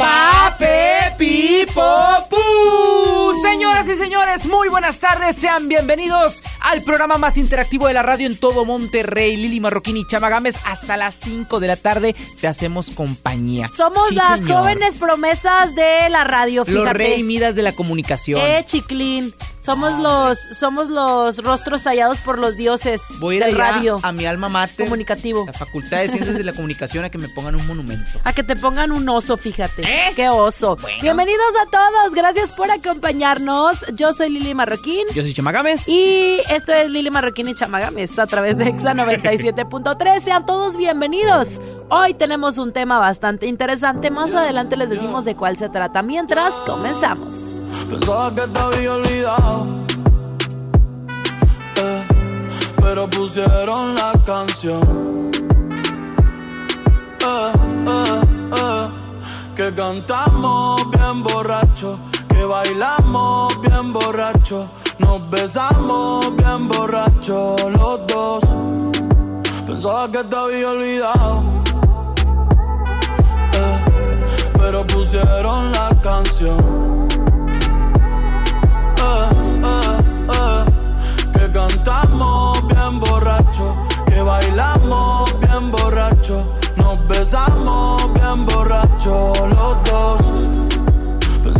Pape Pipo Pu. Señoras y señores, muy buenas tardes. Sean bienvenidos al programa más interactivo de la radio en todo Monterrey. Lili Marroquín y Chama Gámez, hasta las 5 de la tarde te hacemos compañía. Somos Sí, las señor. jóvenes promesas de la radio, Los fíjate. rey midas de la comunicación. Eh, chiclín. Somos los somos los rostros tallados por los dioses Voy del radio a mi alma mater, comunicativo. la Facultad de Ciencias de la Comunicación, a que me pongan un monumento. A que te pongan un oso, fíjate. ¿Eh? Qué oso. Bueno. Bienvenidos a todos. Gracias por acompañarnos. Yo soy Lili Marroquín. Yo soy Chama Gámez. Y esto es Lili Marroquín y Chamagames a través de Exa 97.3. Sean todos bienvenidos. Hoy tenemos un tema bastante interesante. Más adelante les decimos de cuál se trata. Mientras, comenzamos. Pensaba que te había olvidado. eh, pero pusieron la canción. Eh, eh, eh, que cantamos bien borracho. Que bailamos bien borracho. Nos besamos bien borracho los dos. Pensaba que te había olvidado. eh, pero pusieron la canción. Eh, eh, que cantamos bien borracho, que bailamos bien borracho, nos besamos bien borracho los dos.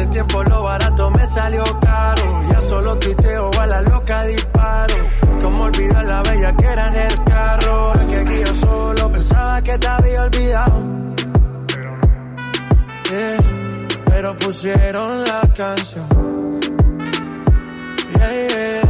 Hace tiempo lo barato me salió caro. Ya solo tuiteo a la loca disparo. Como olvidar la bella que era en el carro. Ahora que aquí solo pensaba que te había olvidado. Yeah, pero pusieron la canción. Yeah, yeah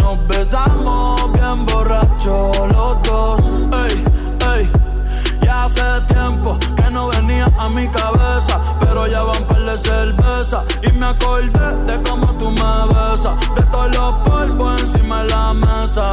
nos besamos bien borracho los dos. Ey, ey, ya hace tiempo que no venía a mi cabeza, pero ya van par de cerveza y me acordé de cómo tú me besas, de todos los polvos encima de la mesa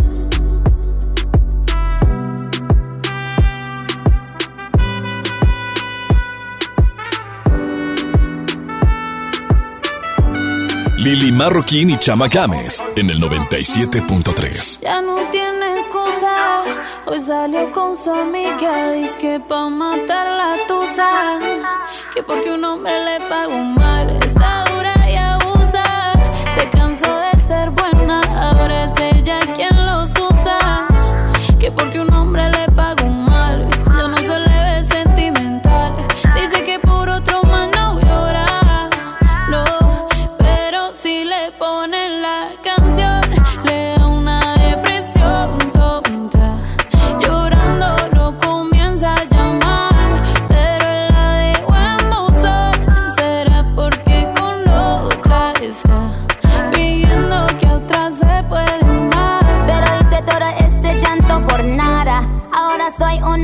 Lili Marroquín y Chama Gámez en el 97.3. Ya no tiene excusa. Hoy salió con su amiga. Dice que pa' matar la tusa. Que porque un hombre le pagó mal. Está dura y abusa. Se cansó de ser buena. Ahora es ella quien los usa. Que porque un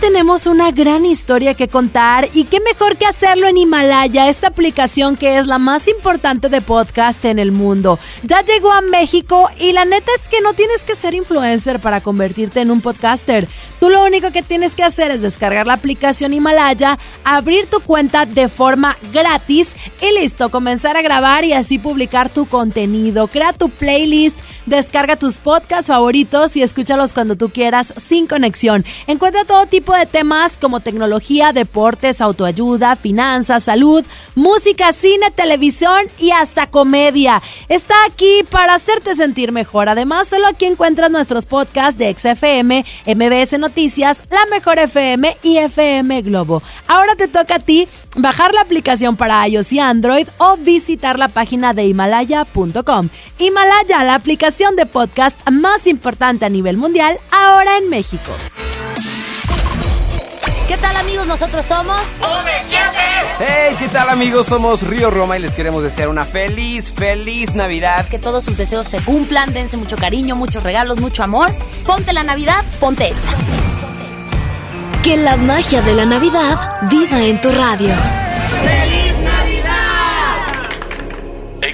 tenemos una gran historia que contar y qué mejor que hacerlo en Himalaya, esta aplicación que es la más importante de podcast en el mundo. Ya llegó a México y la neta es que no tienes que ser influencer para convertirte en un podcaster. Tú lo único que tienes que hacer es descargar la aplicación Himalaya, abrir tu cuenta de forma gratis y listo, comenzar a grabar y así publicar tu contenido. Crea tu playlist Descarga tus podcasts favoritos y escúchalos cuando tú quieras sin conexión. Encuentra todo tipo de temas como tecnología, deportes, autoayuda, finanzas, salud, música, cine, televisión y hasta comedia. Está aquí para hacerte sentir mejor. Además, solo aquí encuentras nuestros podcasts de XFM, MBS Noticias, La Mejor FM y FM Globo. Ahora te toca a ti bajar la aplicación para iOS y Android o visitar la página de himalaya.com. Himalaya, la aplicación de podcast más importante a nivel mundial, ahora en México. ¿Qué tal amigos? Nosotros somos... Hey, ¿qué tal amigos? Somos Río Roma y les queremos desear una feliz, feliz Navidad. Que todos sus deseos se cumplan, dense mucho cariño, muchos regalos, mucho amor. Ponte la Navidad, ponte Exa. Que la magia de la Navidad viva en tu radio.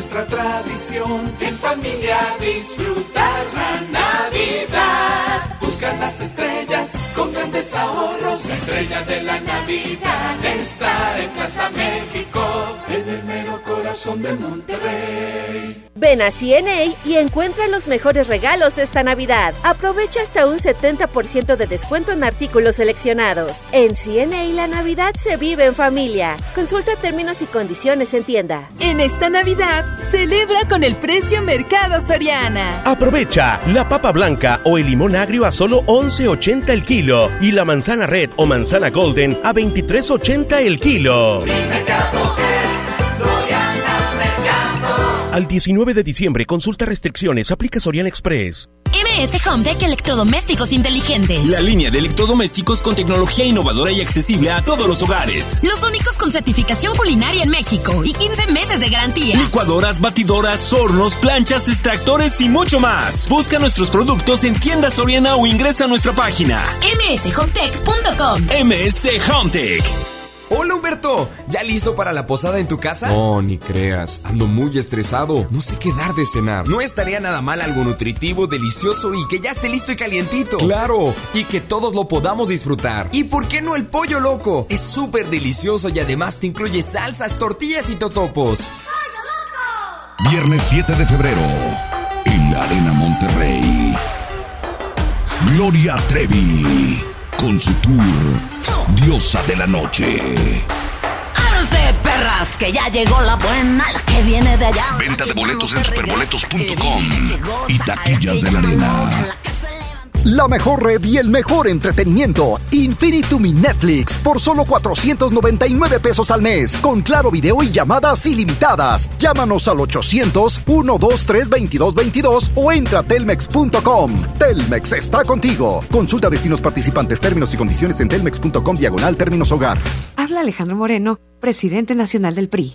Nuestra tradición en familia disfrutar la Navidad. Buscar las estrellas con grandes ahorros. La estrella de la Navidad está en Plaza México, en el mero corazón de Monterrey. Ven a CNA y encuentra los mejores regalos esta Navidad. Aprovecha hasta un 70% de descuento en artículos seleccionados. En CNA la Navidad se vive en familia. Consulta términos y condiciones en tienda. En esta Navidad, celebra con el precio Mercado Soriana. Aprovecha la papa blanca o el limón agrio a solo 11.80 el kilo y la manzana red o manzana golden a 23.80 el kilo. Al 19 de diciembre, consulta restricciones, aplica Sorian Express. MS Hometech Electrodomésticos Inteligentes. La línea de electrodomésticos con tecnología innovadora y accesible a todos los hogares. Los únicos con certificación culinaria en México y 15 meses de garantía. Licuadoras, batidoras, hornos, planchas, extractores y mucho más. Busca nuestros productos en tiendas Soriana o ingresa a nuestra página mshomtech.com. MS Hometech. Hola Humberto, ¿ya listo para la posada en tu casa? No, ni creas, ando muy estresado, no sé qué dar de cenar. No estaría nada mal algo nutritivo, delicioso y que ya esté listo y calientito. Claro, y que todos lo podamos disfrutar. ¿Y por qué no el pollo loco? Es súper delicioso y además te incluye salsas, tortillas y totopos. Viernes 7 de febrero, en la Arena Monterrey. Gloria Trevi, con su tour Diosa de la Noche. Ábranse, perras, que ya llegó la buena, la que viene de allá. Venta de boletos en superboletos.com y taquillas de la arena. La mejor red y el mejor entretenimiento. Infinitum Netflix por solo 499 pesos al mes. Con claro video y llamadas ilimitadas. Llámanos al 800-123-2222 o entra a telmex.com. Telmex está contigo. Consulta destinos participantes, términos y condiciones en telmex.com diagonal términos hogar. Habla Alejandro Moreno, presidente nacional del PRI.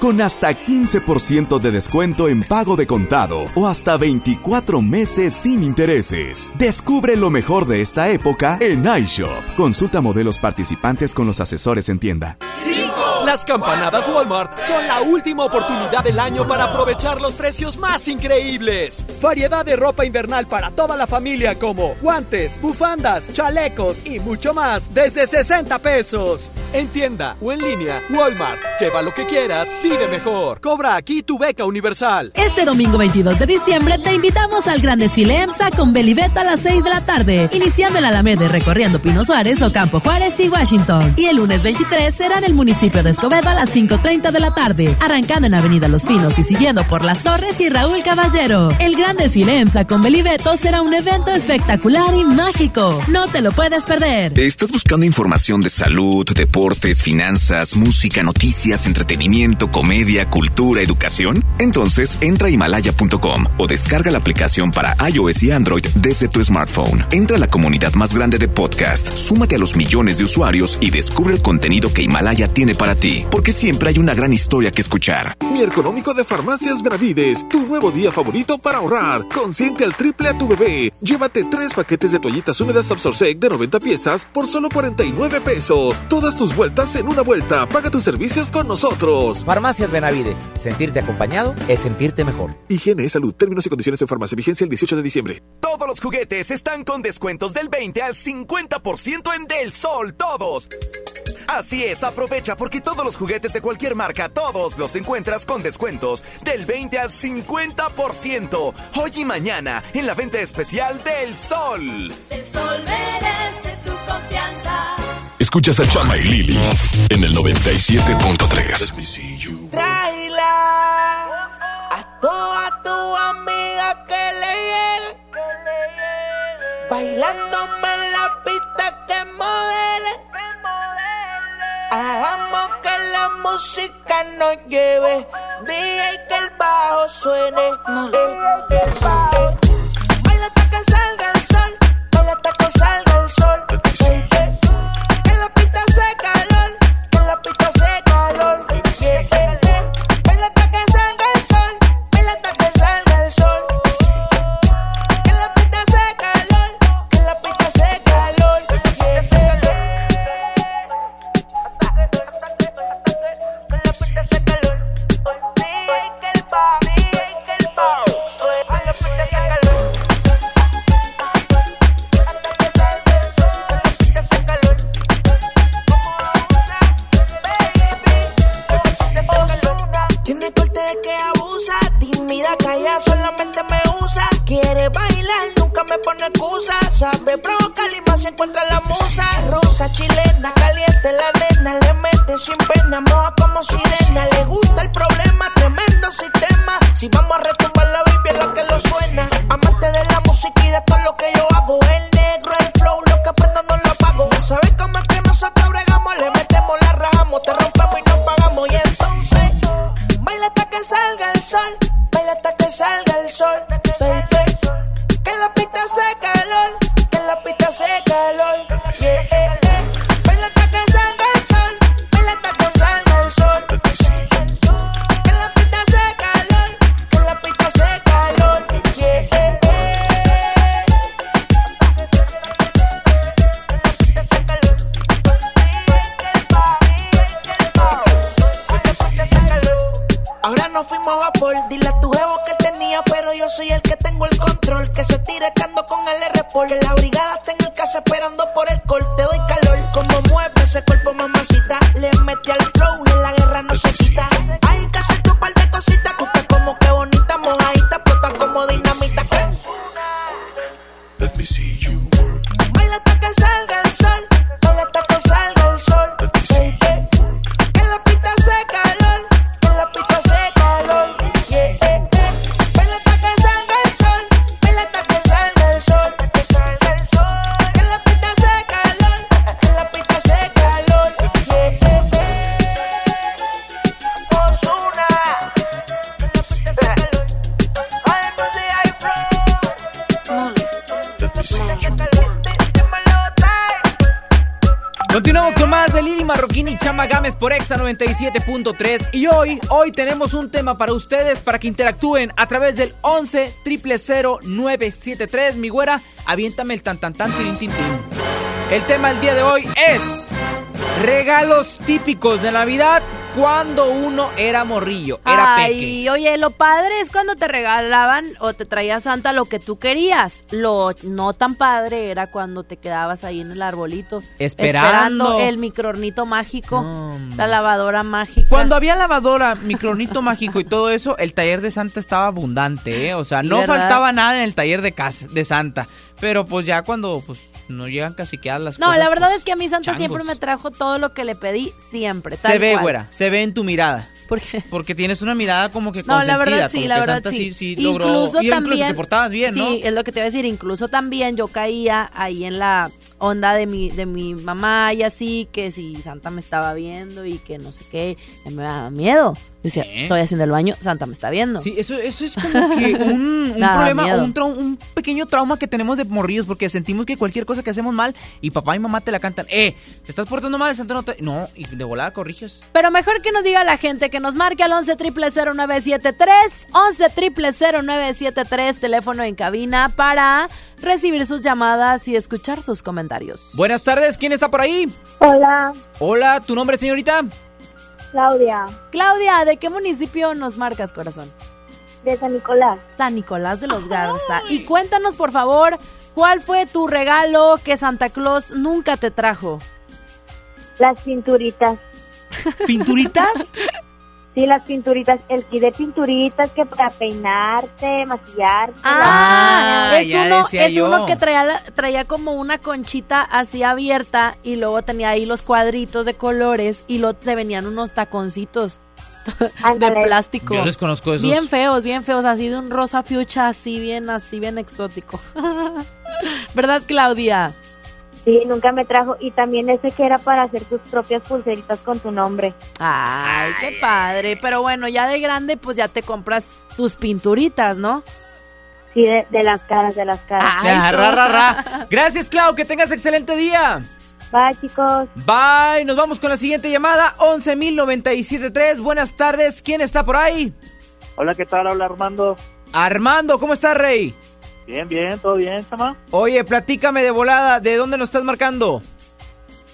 con hasta 15% de descuento en pago de contado o hasta 24 meses sin intereses. Descubre lo mejor de esta época en iShop. Consulta modelos participantes con los asesores en tienda. Las campanadas Walmart son la última oportunidad del año para aprovechar los precios más increíbles. Variedad de ropa invernal para toda la familia como guantes, bufandas, chalecos y mucho más desde 60 pesos. En tienda o en línea, Walmart. Lleva lo que quieras, vive mejor. Cobra aquí tu beca universal. Este domingo 22 de diciembre te invitamos al gran desfile EMSA con Belibeta a las 6 de la tarde, iniciando en Alameda y recorriendo Pino Suárez, Ocampo Juárez y Washington. Y el lunes 23 será en el municipio de Escobedo a las 5.30 de la tarde, arrancando en Avenida Los Pinos y siguiendo por Las Torres y Raúl Caballero. El gran desfile EMSA con Belibeto será un evento espectacular y mágico. No te lo puedes perder. ¿Estás buscando información de salud, deportes, finanzas, música, noticias, entretenimiento, comedia, cultura, educación? Entonces entra a himalaya.com o descarga la aplicación para iOS y Android desde tu smartphone. Entra a la comunidad más grande de podcast, súmate a los millones de usuarios y descubre el contenido que Himalaya tiene para ti porque siempre hay una gran historia que escuchar. Mi económico de Farmacias Benavides, tu nuevo día favorito para ahorrar. Consiente al triple a tu bebé. Llévate tres paquetes de toallitas húmedas Absorsec de 90 piezas por solo 49 pesos. Todas tus vueltas en una vuelta. Paga tus servicios con nosotros. Farmacias Benavides. Sentirte acompañado es sentirte mejor. Higiene, salud, términos y condiciones en farmacia. Vigencia el 18 de diciembre. Todos los juguetes están con descuentos del 20 al 50% en Del Sol. Todos. Así es, aprovecha porque todos los juguetes de cualquier marca, todos los encuentras con descuentos del 20 al 50%. Hoy y mañana en la venta especial del Sol. El Sol merece. Escuchas a Chama y Lili en el 97.3. Tráela a toda tu amiga que le llegue. Bailándome en la pista que modele. Hagamos que la música nos lleve. Dije que el bajo suene. Eh, eh, eh. Baila hasta que salga el sol. Baila hasta que salga el sol. Eh, más de Lili Marroquín y Chama Gámez por Exa 97.3 y hoy, hoy tenemos un tema para ustedes para que interactúen a través del 11 973 Mi güera, aviéntame el tan tan tan tin tin tin. El tema del día de hoy es regalos típicos de Navidad cuando uno era morrillo, era peque. Ay, oye, lo padre es cuando te regalaban o te traía Santa lo que tú querías. Lo no tan padre era cuando te quedabas ahí en el arbolito. Esperando. el microornito mágico, la lavadora mágica. Cuando había lavadora, micronito mágico y todo eso, el taller de Santa estaba abundante, ¿eh? O sea, no ¿verdad? faltaba nada en el taller de casa, de Santa. Pero pues ya cuando pues no llegan casi quedadas las No, cosas. la verdad pues, es que a mí Santa changos. siempre me trajo todo lo que le pedí, siempre. Se ve, cual. güera, se ve en tu mirada. ¿Por qué? Porque tienes una mirada como que No, consentida. la verdad sí, la que verdad Santa sí. sí, sí logró. Incluso y también. incluso te portabas bien, ¿no? Sí, es lo que te iba a decir. Incluso también yo caía ahí en la onda de mi, de mi mamá y así, que si Santa me estaba viendo y que no sé qué, me daba miedo. Decía, estoy haciendo el baño, Santa me está viendo. Sí, eso, eso es como que un, un Nada, problema, miedo. un, trau- un pequeño trauma que tenemos de morrillos, porque sentimos que cualquier cosa que hacemos mal y papá y mamá te la cantan, eh, te estás portando mal, Santa no te... No, y de volada corriges. Pero mejor que nos diga la gente que nos marque al 11 0973 11 0973 teléfono en cabina para recibir sus llamadas y escuchar sus comentarios. Buenas tardes, ¿quién está por ahí? Hola, Hola, ¿tu nombre, señorita? Claudia, Claudia, ¿de qué municipio nos marcas, corazón? de San Nicolás. San Nicolás de los Garza. Y cuéntanos, por favor, ¿cuál fue tu regalo que Santa Claus nunca te trajo? Las pinturitas. ¿Pinturitas? Sí, las pinturitas. El kit de pinturitas que para peinarte, maquillarte. Ah, bañar. es uno, es uno que traía, la- traía como una conchita así abierta y luego tenía ahí los cuadritos de colores y luego te venían unos taconcitos de plástico. Yo desconozco esos. Bien feos, bien feos, así de un rosa fucha, así bien, así bien exótico. ¿Verdad, Claudia? Sí, nunca me trajo. Y también ese que era para hacer tus propias pulseritas con tu nombre. Ay, qué padre. Pero bueno, ya de grande, pues ya te compras tus pinturitas, ¿no? Sí, de, de las caras, de las caras. Ya, ra, ra, ra. Gracias, Clau, que tengas excelente día. Bye, chicos. Bye, nos vamos con la siguiente llamada, 11.097.3. Buenas tardes, ¿quién está por ahí? Hola, ¿qué tal? Habla Armando. Armando, ¿cómo estás, Rey? Bien, bien, todo bien, chama. Oye, platícame de volada, ¿de dónde nos estás marcando?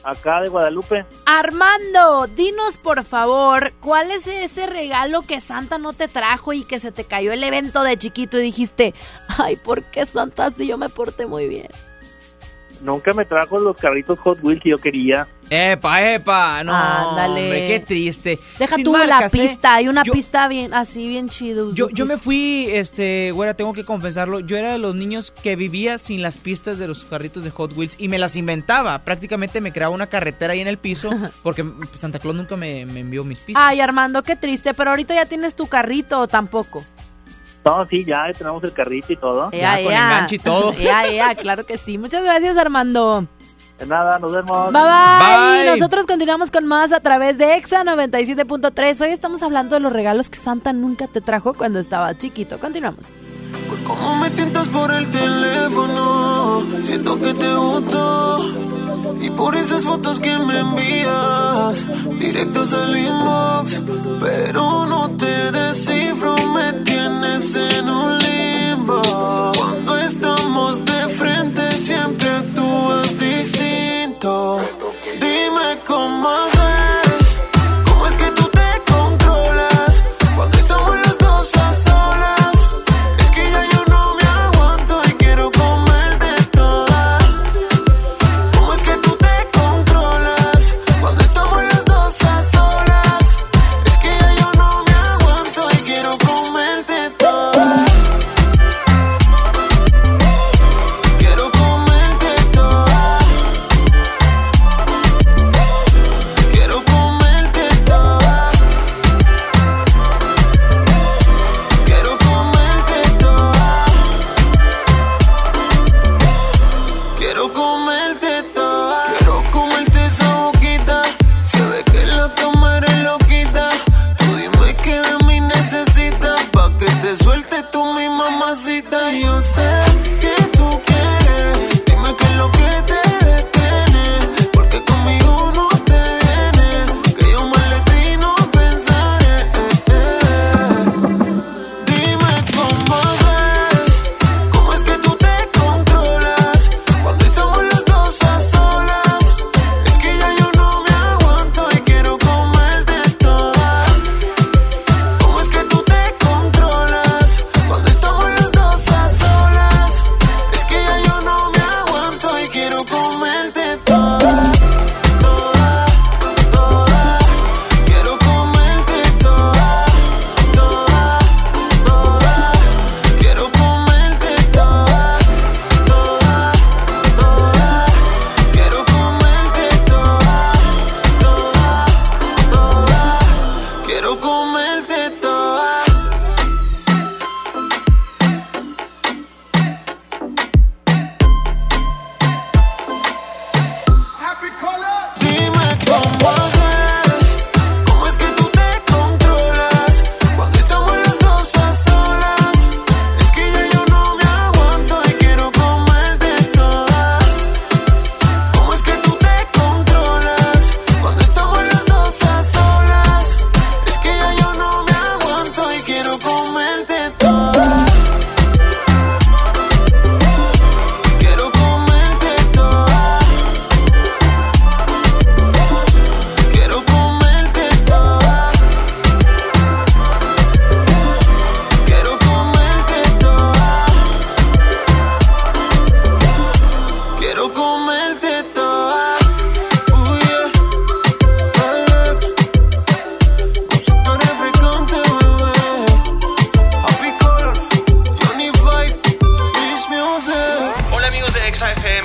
Acá de Guadalupe. Armando, dinos por favor, ¿cuál es ese regalo que Santa no te trajo y que se te cayó el evento de chiquito y dijiste, ay, ¿por qué Santa si yo me porté muy bien? Nunca me trajo los carritos Hot Wheels que yo quería. Epa, epa, no, Ándale. hombre, qué triste. Deja Sin tú la ¿eh? pista, hay una Yo- pista bien, así bien chido. Yo, yo me fui, este, güera, tengo que confesarlo, yo era de los niños que vivía sin las pistas de los carritos de Hot Wheels y me las inventaba. Prácticamente me creaba una carretera ahí en el piso porque Santa Claus nunca me, me envió mis pistas. Ay, Armando, qué triste, pero ahorita ya tienes tu carrito o tampoco. No, sí, ya tenemos el carrito y todo. Ea, ea. Ea, ea, claro que sí. Muchas gracias, Armando. De nada, nos vemos. Bye, bye. Bye. Y nosotros continuamos con más a través de EXA 97.3. Hoy estamos hablando de los regalos que Santa nunca te trajo cuando estaba chiquito. Continuamos. Cómo me tientas por el teléfono, siento que te gusto. Y por esas fotos que me envías, directas al inbox. Pero no te descifro, me tienes en un limbo. Cuando estamos de frente, siempre actúas distinto. Dime cómo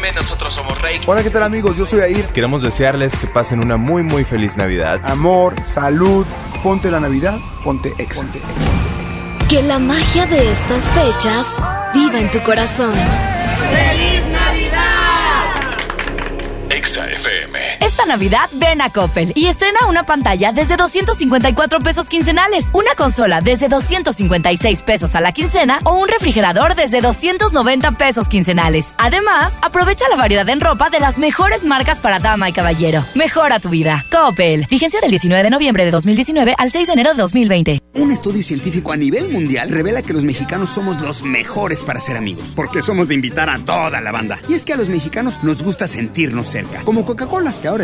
FM, nosotros somos Rey. Hola, ¿qué tal amigos? Yo soy Air. Queremos desearles que pasen una muy muy feliz Navidad. Amor, salud, ponte la Navidad, ponte exa. Que la magia de estas fechas viva en tu corazón. Navidad ven a Coppel y estrena una pantalla desde 254 pesos quincenales, una consola desde 256 pesos a la quincena o un refrigerador desde 290 pesos quincenales. Además, aprovecha la variedad en ropa de las mejores marcas para dama y caballero. Mejora tu vida. Coppel. Vigencia del 19 de noviembre de 2019 al 6 de enero de 2020. Un estudio científico a nivel mundial revela que los mexicanos somos los mejores para ser amigos, porque somos de invitar a toda la banda. Y es que a los mexicanos nos gusta sentirnos cerca, como Coca-Cola, que ahora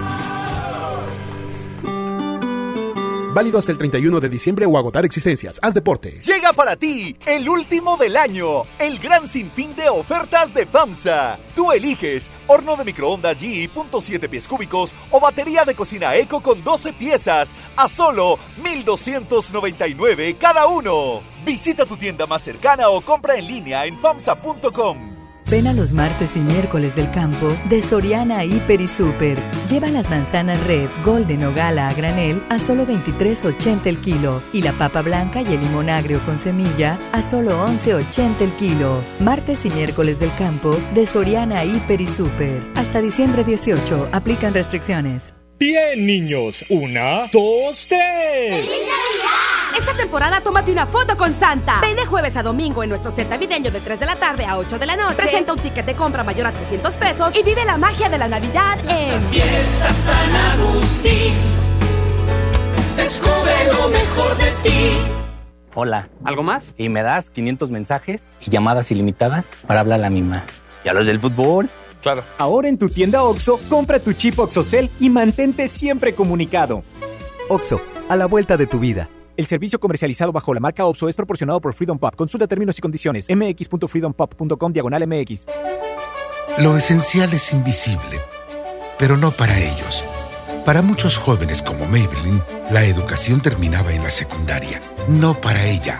Válido hasta el 31 de diciembre o agotar existencias. Haz deporte. Llega para ti el último del año, el gran sinfín de ofertas de FAMSA. Tú eliges horno de microondas GE .7 pies cúbicos o batería de cocina Eco con 12 piezas a solo 1299 cada uno. Visita tu tienda más cercana o compra en línea en famsa.com. Ven a los martes y miércoles del campo de Soriana Hiper y Super. Lleva las manzanas Red, Golden o Gala a granel a solo 23.80 el kilo y la papa blanca y el limón agrio con semilla a solo 11.80 el kilo. Martes y miércoles del campo de Soriana Hiper y Super. Hasta diciembre 18 aplican restricciones. Bien, niños. Una, dos, tres. Esta temporada tómate una foto con Santa. Ven de jueves a domingo en nuestro set navideño de 3 de la tarde a 8 de la noche. Presenta un ticket de compra mayor a 300 pesos y vive la magia de la Navidad en Fiesta San Agustín. Descubre lo mejor de ti. Hola. ¿Algo más? Y me das 500 mensajes y llamadas ilimitadas para hablar a la misma. ¿Y a los del fútbol? Claro. Ahora en tu tienda OXO, compra tu chip OXOCEL y mantente siempre comunicado. OXO, a la vuelta de tu vida. El servicio comercializado bajo la marca OPSO es proporcionado por Freedom Pop. Consulta términos y condiciones. mx.freedompop.com diagonal mx. Lo esencial es invisible, pero no para ellos. Para muchos jóvenes como Maybelline, la educación terminaba en la secundaria. No para ella.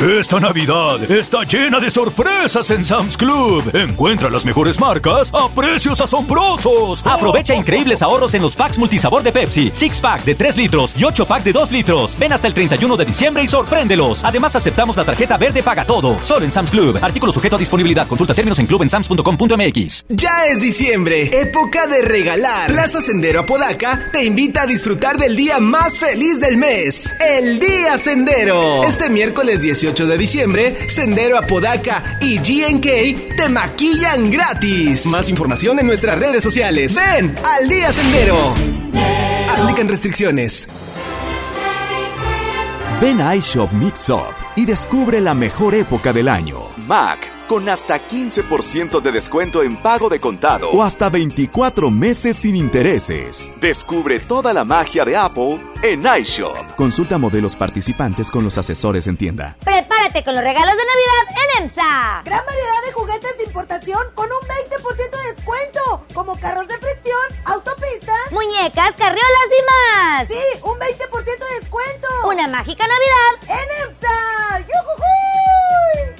Esta Navidad está llena de sorpresas en Sam's Club. Encuentra las mejores marcas a precios asombrosos. Aprovecha increíbles ahorros en los packs multisabor de Pepsi, Six Pack de 3 litros y 8 pack de 2 litros. Ven hasta el 31 de diciembre y sorpréndelos. Además aceptamos la tarjeta verde paga todo. Solo en Sam's Club. Artículo sujeto a disponibilidad. Consulta términos en clubensams.com.mx. Ya es diciembre, época de regalar. Plaza Sendero Apodaca te invita a disfrutar del día más feliz del mes, el Día Sendero. Este miércoles 18 de diciembre, Sendero Apodaca y GNK te maquillan gratis. Más información en nuestras redes sociales. Ven al Día Sendero. Aplican restricciones. Ven a iShop Mix Up y descubre la mejor época del año. Mac con hasta 15% de descuento en pago de contado o hasta 24 meses sin intereses. Descubre toda la magia de Apple en iShop. Consulta modelos participantes con los asesores en tienda. Prepárate con los regalos de Navidad en EMSA. Gran variedad de juguetes de importación con un 20% de descuento, como carros de fricción, autopistas, muñecas, carriolas y más. Sí, un 20% de descuento. Una mágica Navidad en EMSA. ¡Yujujuy!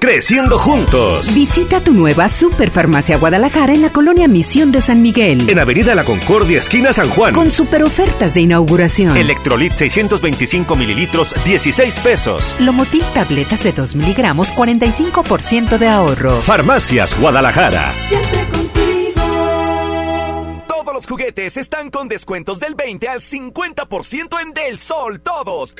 Creciendo juntos. Visita tu nueva Superfarmacia Guadalajara en la colonia Misión de San Miguel. En Avenida La Concordia, esquina San Juan. Con super ofertas de inauguración. Electrolit 625 mililitros, 16 pesos. Lomotil tabletas de 2 miligramos, 45% de ahorro. Farmacias Guadalajara. Siempre contigo. Todos los juguetes están con descuentos del 20 al 50% en Del Sol, todos.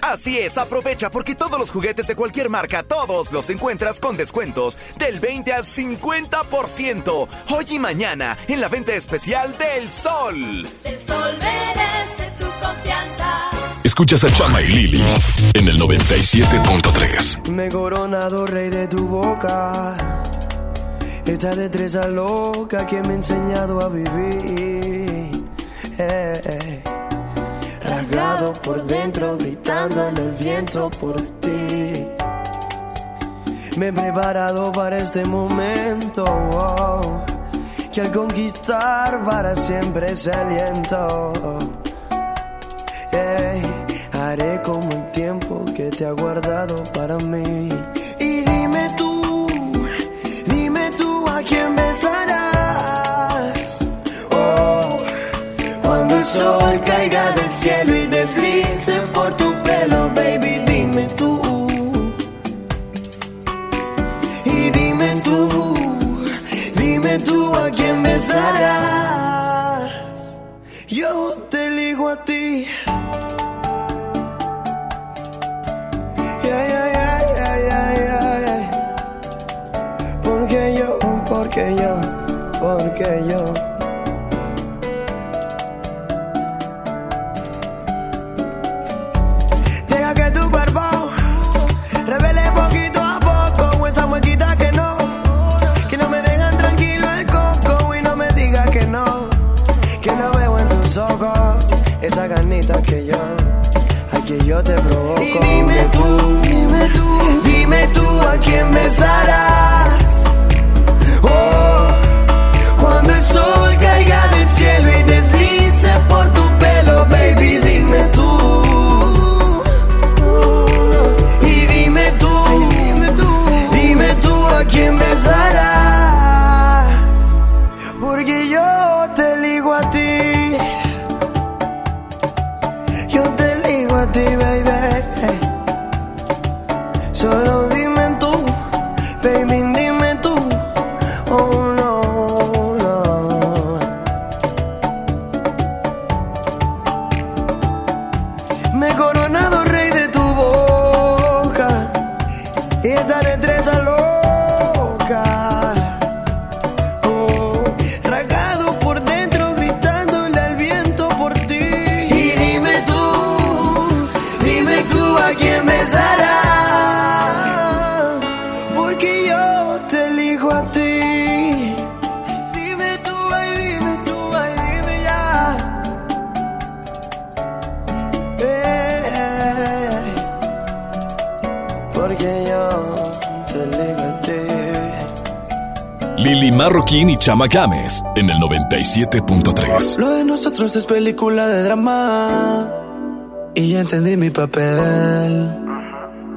Así es, aprovecha porque todos los juguetes de cualquier marca, todos los encuentras con descuentos del 20 al 50%. Hoy y mañana en la venta especial del Sol. El Sol merece tu confianza. Escuchas a Chama y Lili en el 97.3. Me he coronado rey de tu boca. Esta destreza loca que me ha enseñado a vivir. Eh, eh por dentro, gritando en el viento por ti. Me he preparado para este momento. oh, que al conquistar para siempre ese aliento. Haré como el tiempo que te ha guardado para mí. Y dime tú, dime tú a quién besarás. El sol caiga del cielo y deslice por tu pelo, baby, dime tú. Y dime tú, dime tú a quién besarás. Yo te elijo a ti. Yeah, yeah, yeah. Porque yo, porque yo, porque yo. Quién Chama Games en el 97.3. Lo de nosotros es película de drama. Y ya entendí mi papel.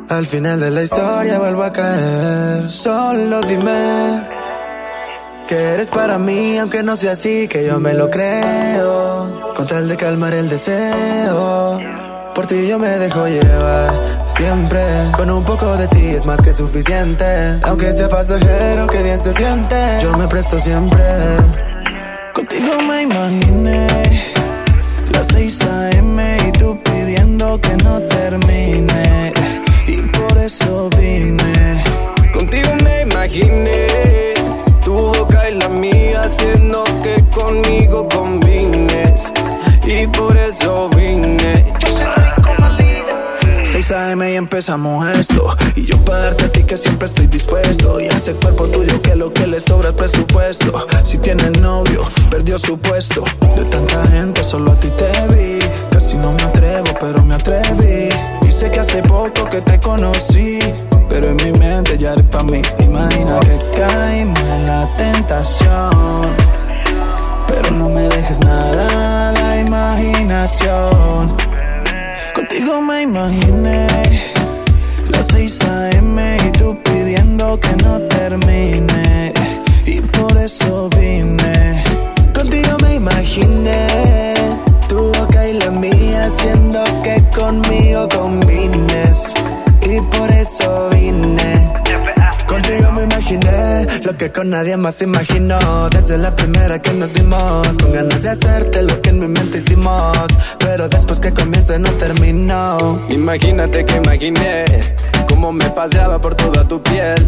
Al final de la historia vuelvo a caer. Solo dime que eres para mí, aunque no sea así, que yo me lo creo. Con tal de calmar el deseo. Por ti yo me dejo llevar siempre. Con un poco de ti es más que suficiente. Aunque sea pasajero, que bien se siente. Yo me presto siempre. Contigo me imaginé esto. Y yo para darte a ti que siempre estoy dispuesto. Y ese cuerpo tuyo que lo que le sobra es presupuesto. Si tienes novio, perdió su puesto. Que con nadie más imaginó. Desde la primera que nos vimos, con ganas de hacerte lo que en mi mente hicimos. Pero después que comienza no terminó. Imagínate que imaginé cómo me paseaba por toda tu piel.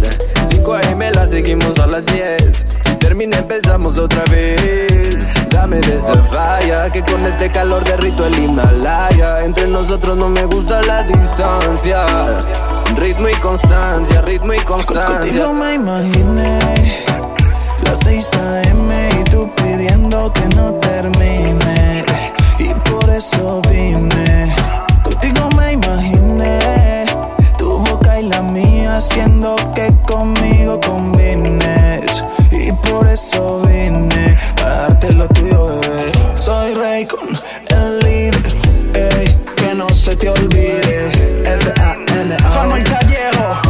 5 AM la seguimos a las 10. Si termina empezamos otra vez. Dame de esa falla que con este calor derrito el Himalaya. Entre nosotros no me gusta la distancia. Ritmo y constancia, ritmo y constancia. Contigo me imaginé las 6 a.m. y tú pidiendo que no termine. Y por eso vine. Contigo me imaginé tu boca y la mía haciendo que conmigo combines. Y por eso vine para darte lo tuyo, bebé. Soy Raycon, el líder, ey, que no se te olvide viene Fama y Callejo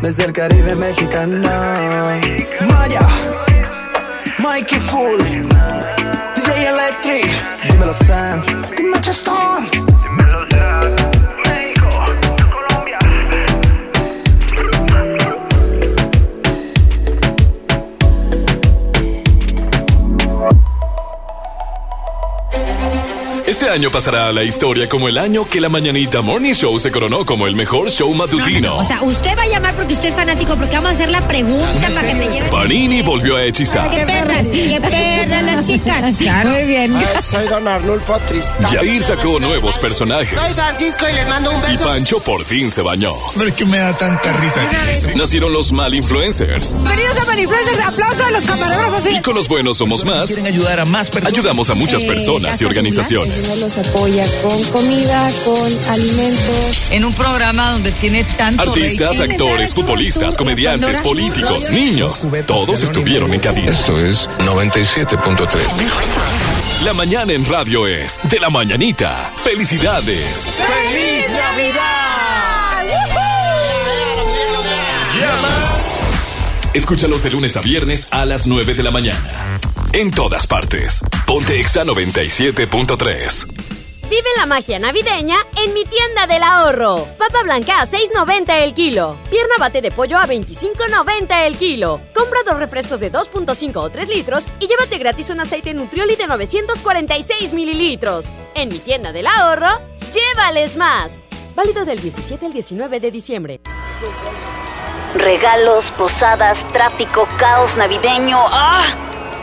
Desde el Caribe mexicano. Maya Mikey Full DJ Electric. Dímelo Sam. Dime Chastón Este año pasará a la historia como el año que la Mañanita Morning Show se coronó como el mejor show matutino. O sea, usted va a llamar porque usted es fanático, porque vamos a hacer la pregunta para que te lleve. Panini volvió a hechizar. ¡Qué perras! ¡Qué perras las chicas! Muy bien. soy Don Arnulfo Tristán. Yair sacó nuevos personajes. Soy Francisco y les mando un Y beso. Pancho por fin se bañó. Pero es que me da tanta risa. Nacieron los mal influencers. Bienvenidos a Manifluencers. Aplauso de los camarógrafos. Y con los buenos somos más. Quieren ayudar a más personas. Ayudamos a muchas personas y organizaciones. Los apoya con comida, con alimentos. En un programa donde tiene tanto Artistas, rating. actores, futbolistas, comediantes, políticos, niños. Todos estuvieron en cabina. Esto es 97.3. La mañana en radio es de la mañanita. Felicidades. ¡Feliz Navidad! Escúchalos de lunes a viernes a las 9 de la mañana. En todas partes. Ponte Exa 97.3. Vive la magia navideña en mi tienda del ahorro. Papa blanca a 6.90 el kilo. Pierna bate de pollo a 25.90 el kilo. Compra dos refrescos de 2.5 o 3 litros y llévate gratis un aceite Nutrioli de 946 mililitros. En mi tienda del ahorro, llévales más. Válido del 17 al 19 de diciembre. Regalos, posadas, tráfico, caos navideño. ¡Ah!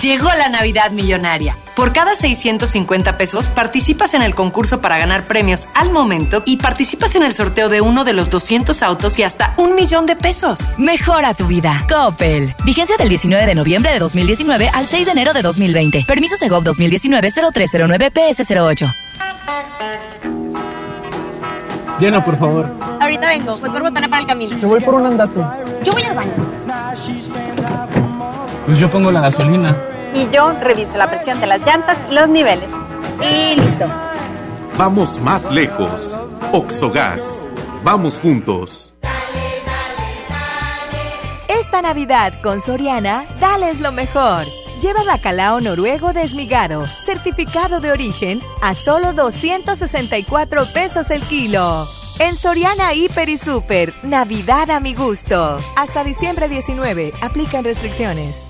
Llegó la Navidad Millonaria. Por cada 650 pesos participas en el concurso para ganar premios al momento y participas en el sorteo de uno de los 200 autos y hasta un millón de pesos. Mejora tu vida. Coppel. Vigencia del 19 de noviembre de 2019 al 6 de enero de 2020. Permiso Segov 2019-0309 PS08. Llena, por favor. Ahorita vengo, voy por botana para el camino. Te voy por un andate. Yo voy al baño. Pues yo pongo la gasolina. Y yo reviso la presión de las llantas y los niveles. Y listo. Vamos más lejos. Oxogas. Vamos juntos. Esta Navidad con Soriana, dales lo mejor. Lleva bacalao noruego desmigado, certificado de origen, a solo 264 pesos el kilo. En Soriana Hiper y Super, Navidad a mi gusto. Hasta diciembre 19, aplican restricciones.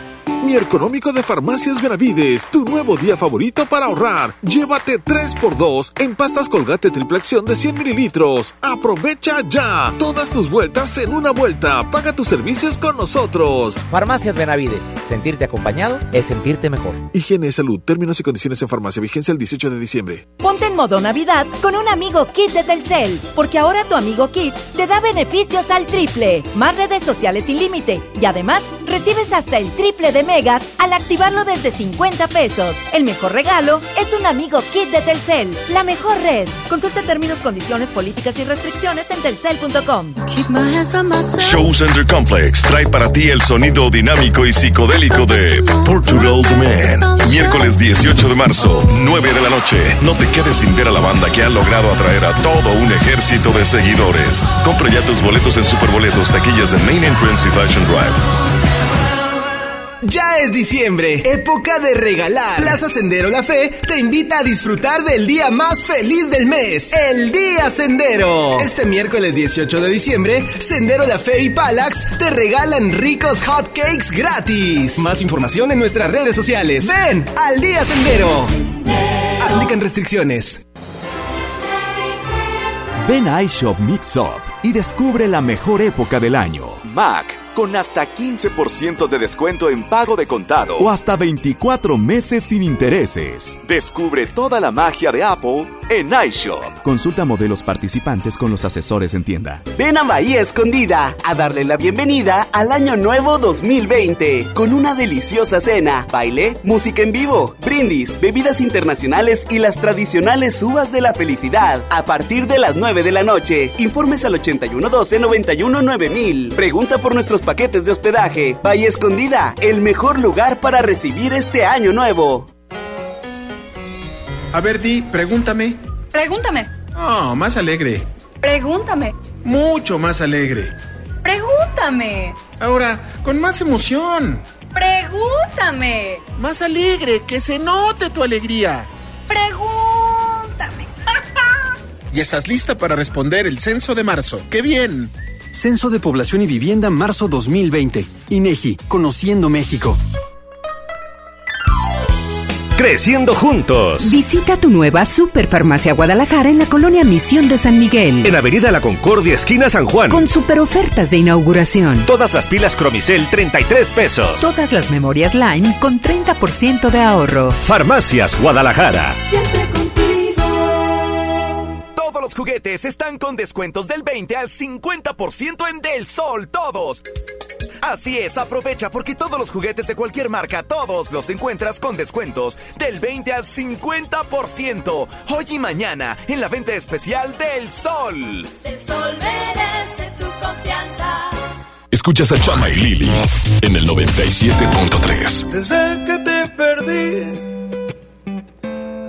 Mi económico de Farmacias Benavides, tu nuevo día favorito para ahorrar. Llévate 3x2 en pastas colgate triple acción de 100 mililitros. Aprovecha ya. Todas tus vueltas en una vuelta. Paga tus servicios con nosotros. Farmacias Benavides. Sentirte acompañado es sentirte mejor. Higiene y salud. Términos y condiciones en farmacia. Vigencia el 18 de diciembre. Ponte en modo Navidad con un amigo Kit de Telcel, porque ahora tu amigo Kit te da beneficios al triple, más redes sociales sin límite y además recibes hasta el triple de megas al activarlo desde 50 pesos. El mejor regalo es un amigo Kit de Telcel, la mejor red. Consulta términos, condiciones, políticas y restricciones en telcel.com. Show Center Complex trae para ti el sonido dinámico y psicodélico de Portugal The Man. Miércoles 18 de marzo, 9 de la noche. No te quedes sin a la banda que ha logrado atraer a todo un ejército de seguidores. Compra ya tus boletos en Superboletos, taquillas de Main Entrance y Fashion Drive. Ya es diciembre, época de regalar. Plaza Sendero La Fe te invita a disfrutar del día más feliz del mes, el Día Sendero. Este miércoles 18 de diciembre, Sendero La Fe y Palax te regalan ricos hot cakes gratis. Más información en nuestras redes sociales. Ven al Día Sendero. Aplican restricciones. Ven a iShop Mix Up y descubre la mejor época del año. Mac con hasta 15% de descuento en pago de contado o hasta 24 meses sin intereses. Descubre toda la magia de Apple en iShop. Consulta modelos participantes con los asesores en tienda. Ven a Bahía Escondida a darle la bienvenida al Año Nuevo 2020 con una deliciosa cena, baile, música en vivo, brindis, bebidas internacionales y las tradicionales uvas de la felicidad a partir de las 9 de la noche. Informes al 8112-919000. Pregunta por nuestros paquetes de hospedaje. Bahía Escondida, el mejor lugar para recibir este año nuevo. A ver, Di, pregúntame. Pregúntame. Oh, más alegre. Pregúntame. Mucho más alegre. Pregúntame. Ahora, con más emoción. Pregúntame. Más alegre, que se note tu alegría. Pregúntame. ¿Y estás lista para responder el censo de marzo? ¡Qué bien! Censo de Población y Vivienda marzo 2020. INEGI, Conociendo México. Creciendo juntos. Visita tu nueva Superfarmacia Guadalajara en la colonia Misión de San Miguel. En Avenida La Concordia, esquina San Juan. Con super ofertas de inauguración. Todas las pilas Cromicel, 33 pesos. Todas las memorias Line con 30% de ahorro. Farmacias Guadalajara. Siempre los juguetes están con descuentos del 20 al 50% en Del Sol, todos. Así es, aprovecha porque todos los juguetes de cualquier marca, todos los encuentras con descuentos del 20 al 50%. Hoy y mañana en la venta especial del Sol. Del sol merece tu confianza. Escuchas a Chama y Lili en el 97.3. Desde que te perdí,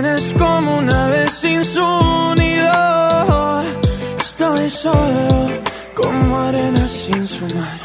Tienes como una vez sin su nido. Estoy solo como arena sin su mar.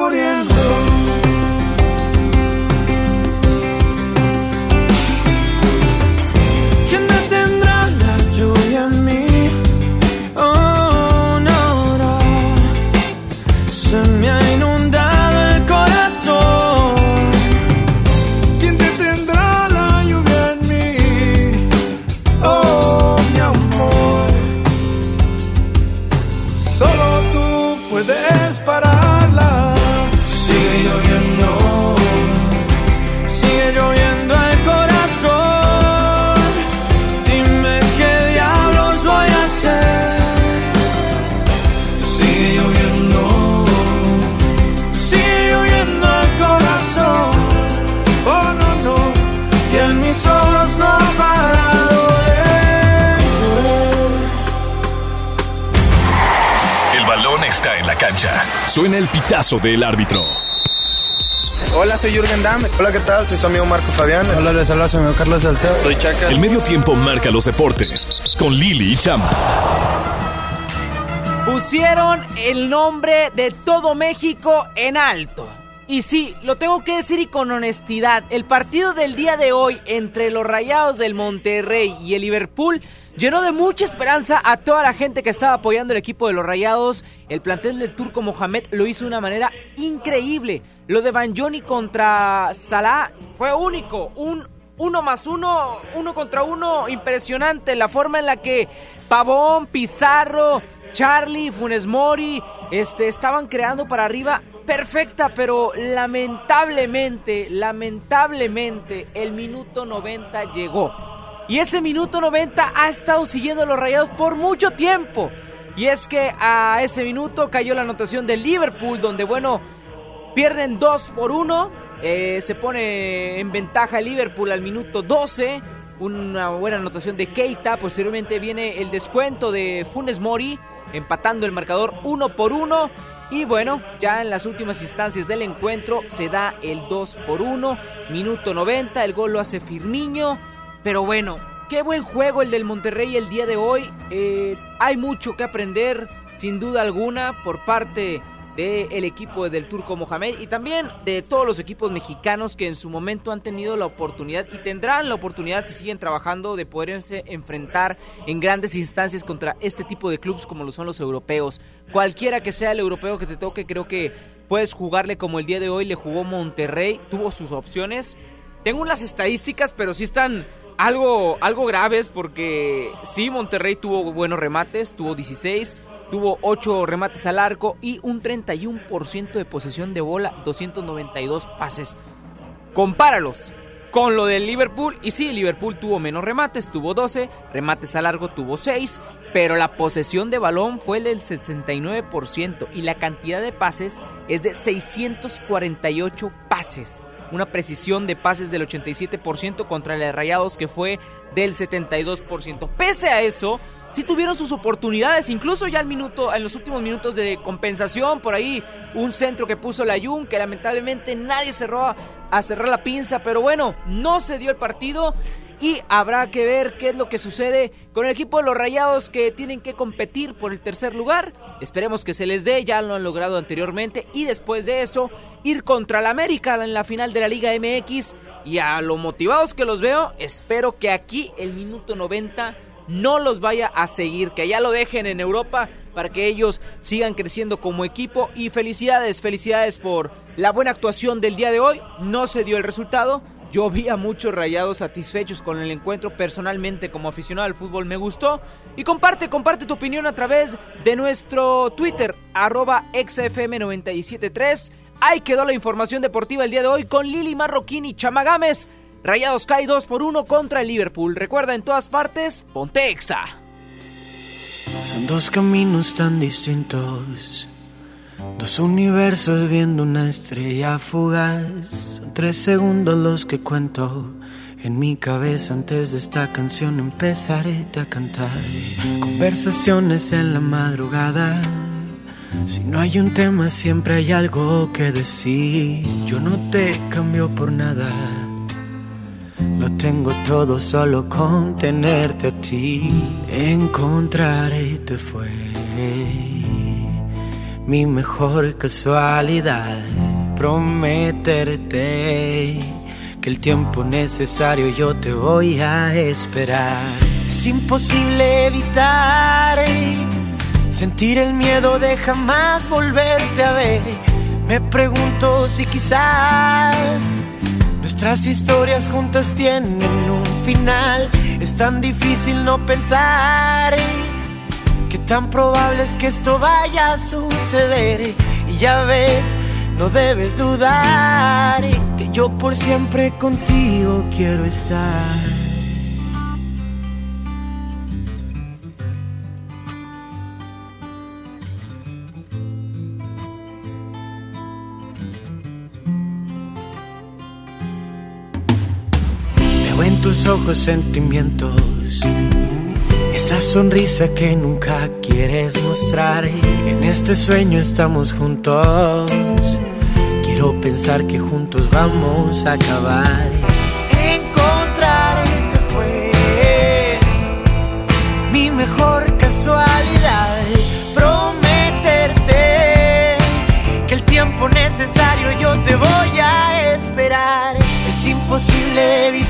Muriendo. Cancha. Suena el pitazo del árbitro. Hola, soy Jürgen Damm. Hola, ¿qué tal? Soy su amigo Marco Fabián. Hola, les habla su amigo Carlos Salcedo. Soy Chaca. El medio tiempo marca los deportes con Lili y Chama. Pusieron el nombre de todo México en alto. Y sí, lo tengo que decir y con honestidad, el partido del día de hoy entre los Rayados del Monterrey y el Liverpool llenó de mucha esperanza a toda la gente que estaba apoyando el equipo de los Rayados. El plantel del Turco Mohamed lo hizo de una manera increíble. Lo de Banjoni contra Salah fue único, un uno más uno, uno contra uno, impresionante. La forma en la que Pavón, Pizarro, Charlie, Funes Mori, este, estaban creando para arriba perfecta, pero lamentablemente, lamentablemente, el minuto 90 llegó. Y ese minuto 90 ha estado siguiendo a los rayados por mucho tiempo. Y es que a ese minuto cayó la anotación del Liverpool, donde, bueno, pierden 2 por 1. Eh, se pone en ventaja Liverpool al minuto 12 una buena anotación de Keita. Posteriormente viene el descuento de Funes Mori, empatando el marcador uno por uno. Y bueno, ya en las últimas instancias del encuentro se da el 2 por 1. Minuto 90, el gol lo hace Firmiño. Pero bueno, qué buen juego el del Monterrey el día de hoy. Eh, hay mucho que aprender, sin duda alguna, por parte del equipo del Turco Mohamed y también de todos los equipos mexicanos que en su momento han tenido la oportunidad y tendrán la oportunidad si siguen trabajando de poderse enfrentar en grandes instancias contra este tipo de clubes como lo son los europeos. Cualquiera que sea el europeo que te toque, creo que puedes jugarle como el día de hoy le jugó Monterrey, tuvo sus opciones. Tengo unas estadísticas, pero sí están algo, algo graves porque sí, Monterrey tuvo buenos remates, tuvo 16, tuvo 8 remates al arco y un 31% de posesión de bola, 292 pases. Compáralos con lo del Liverpool. Y sí, Liverpool tuvo menos remates, tuvo 12, remates al largo tuvo 6, pero la posesión de balón fue del 69% y la cantidad de pases es de 648 pases. Una precisión de pases del 87% contra el de Rayados que fue del 72%. Pese a eso, sí tuvieron sus oportunidades, incluso ya al minuto, en los últimos minutos de compensación, por ahí un centro que puso la Jun, que lamentablemente nadie cerró a, cerrar la pinza, pero bueno, no se dio el partido y habrá que ver qué es lo que sucede con el equipo de los Rayados que tienen que competir por el tercer lugar. Esperemos que se les dé, ya lo han logrado anteriormente y después de eso ir contra la América en la final de la Liga MX y a lo motivados que los veo, espero que aquí el minuto 90 no los vaya a seguir, que ya lo dejen en Europa para que ellos sigan creciendo como equipo y felicidades, felicidades por la buena actuación del día de hoy. No se dio el resultado. Yo vi a muchos rayados satisfechos con el encuentro. Personalmente, como aficionado al fútbol, me gustó. Y comparte, comparte tu opinión a través de nuestro Twitter, arroba XFM973. Ahí quedó la información deportiva el día de hoy con Lili Marroquín y Chamagames. Rayados cae 2 por 1 contra el Liverpool. Recuerda en todas partes, ponte exa. Son dos caminos tan distintos. Dos universos viendo una estrella fugaz. Son tres segundos los que cuento. En mi cabeza antes de esta canción empezaré a cantar. Conversaciones en la madrugada. Si no hay un tema siempre hay algo que decir. Yo no te cambio por nada. Lo tengo todo solo con tenerte a ti. Encontrarte fue mi mejor casualidad. Prometerte que el tiempo necesario yo te voy a esperar. Es imposible evitar sentir el miedo de jamás volverte a ver. Me pregunto si quizás Nuestras historias juntas tienen un final. Es tan difícil no pensar que tan probable es que esto vaya a suceder. Y ya ves, no debes dudar que yo por siempre contigo quiero estar. en tus ojos sentimientos. Esa sonrisa que nunca quieres mostrar, en este sueño estamos juntos. Quiero pensar que juntos vamos a acabar. Encontrarte fue mi mejor casualidad. Prometerte que el tiempo necesario yo te voy a esperar. Es imposible evitar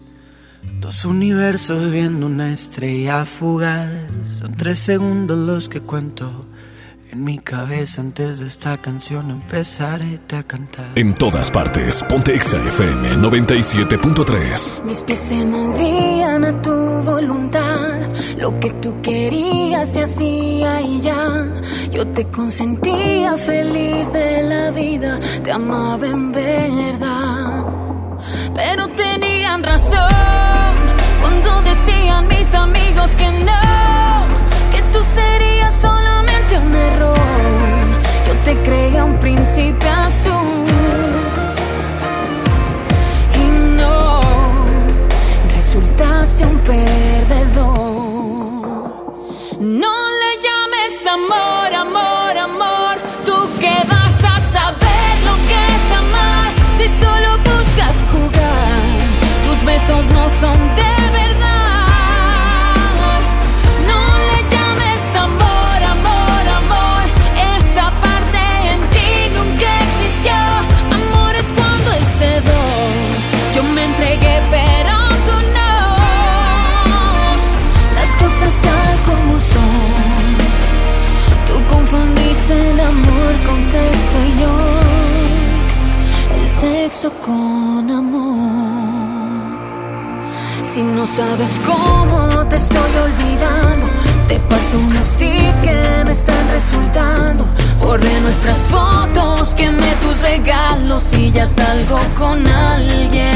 Dos universos viendo una estrella fugaz. Son tres segundos los que cuento en mi cabeza antes de esta canción empezaré a cantar. En todas partes, ponte Exa FM 97.3. Mis pies se movían a tu voluntad. Lo que tú querías se hacía y ya. Yo te consentía feliz de la vida. Te amaba en verdad. Pero tenían razón decían mis amigos que no. Que tú serías solamente un error. Yo te creía un príncipe azul. Y no, resultaste un perdedor. No le llames amor, ya salgo con alguien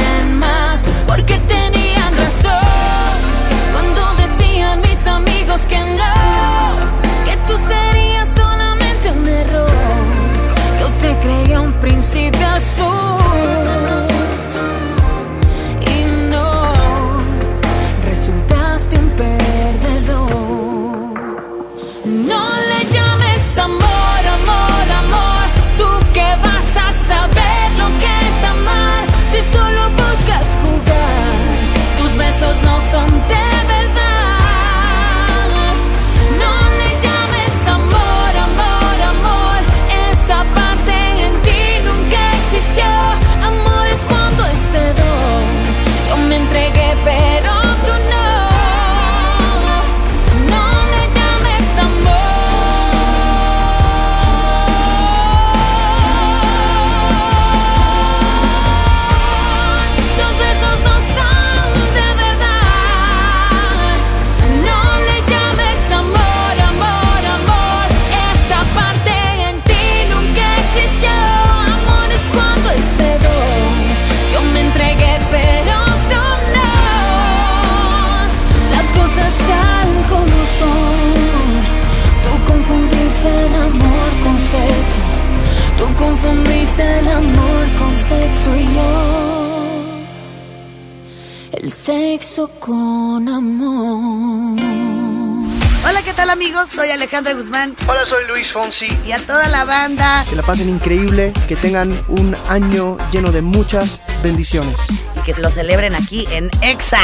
Alejandra Guzmán. Hola, soy Luis Fonsi. Y a toda la banda. Que la pasen increíble, que tengan un año lleno de muchas bendiciones. Y que lo celebren aquí en EXA.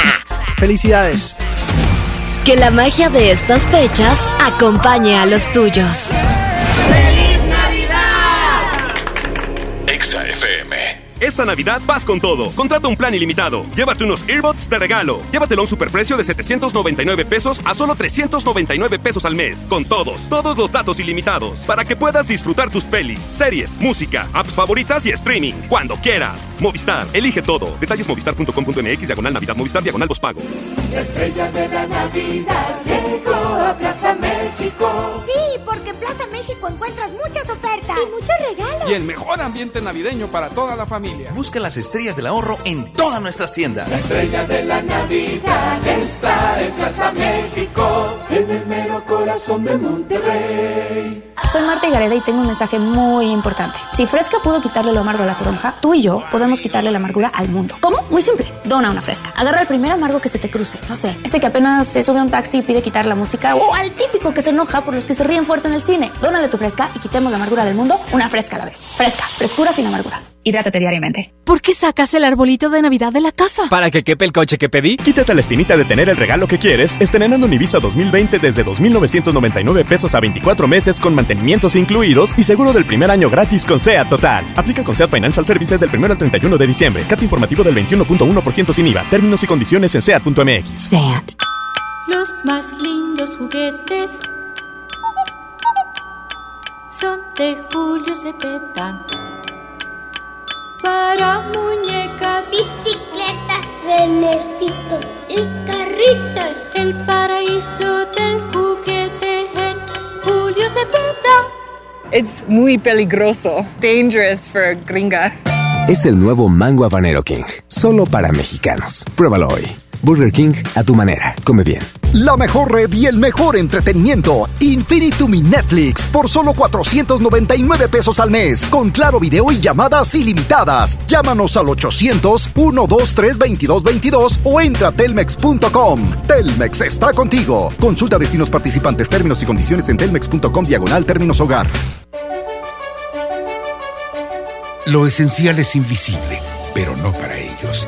Felicidades. Que la magia de estas fechas acompañe a los tuyos. Esta Navidad vas con todo. Contrata un plan ilimitado. Llévate unos earbuds de regalo. Llévatelo a un superprecio de 799 pesos a solo 399 pesos al mes. Con todos, todos los datos ilimitados. Para que puedas disfrutar tus pelis, series, música, apps favoritas y streaming. Cuando quieras. Movistar, elige todo. Detalles movistar.com.mx, diagonal Navidad, Movistar, diagonal pago. La estrella de la Navidad llegó a Plaza México. Sí, porque en Plaza México encuentras muchas ofertas y muchos regalos. y el mejor ambiente navideño para toda la familia. Busca las estrellas del ahorro en todas nuestras tiendas. La estrella de la Navidad está en Plaza México, en el mero corazón de Monterrey. Soy Marta Gareda y tengo un mensaje muy importante. Si Fresca pudo quitarle lo amargo a la toronja, tú y yo podemos quitarle la amargura al mundo. ¿Cómo? Muy simple. Dona una Fresca. Agarra el primer amargo que se te cruce. No sé, este que apenas se sube a un taxi y pide quitar la música o al típico que se enoja por los que se ríen fuerte en el cine. Dónale tu Fresca y quitemos la amargura del mundo una Fresca a la vez. Fresca. Frescura sin amarguras. Hidrátate diariamente. ¿Por qué sacas el arbolito de Navidad de la casa? Para que quepe el coche que pedí. Quítate la espinita de tener el regalo que quieres, estrenando un Ibiza 2020 desde 2.999 pesos a 24 meses con mantenimientos incluidos y seguro del primer año gratis con SEAT Total. Aplica con SEAT Financial Services del 1 al 31 de diciembre. Cat informativo del 21.1% sin IVA. Términos y condiciones en SEAT.mx. SEAT. Los más lindos juguetes son de Julio Cepeda. Para muñecas, bicicletas, renecitos y carritos. El paraíso del juguete en Julio Cepeda. Es muy peligroso. Dangerous for gringa. Es el nuevo Mango Habanero King. Solo para mexicanos. Pruébalo hoy. Burger King a tu manera. Come bien. La mejor red y el mejor entretenimiento. Infinitum Netflix por solo 499 pesos al mes. Con claro video y llamadas ilimitadas. Llámanos al 800-123-2222 o entra a telmex.com. Telmex está contigo. Consulta destinos participantes, términos y condiciones en telmex.com diagonal términos hogar. Lo esencial es invisible, pero no para ellos.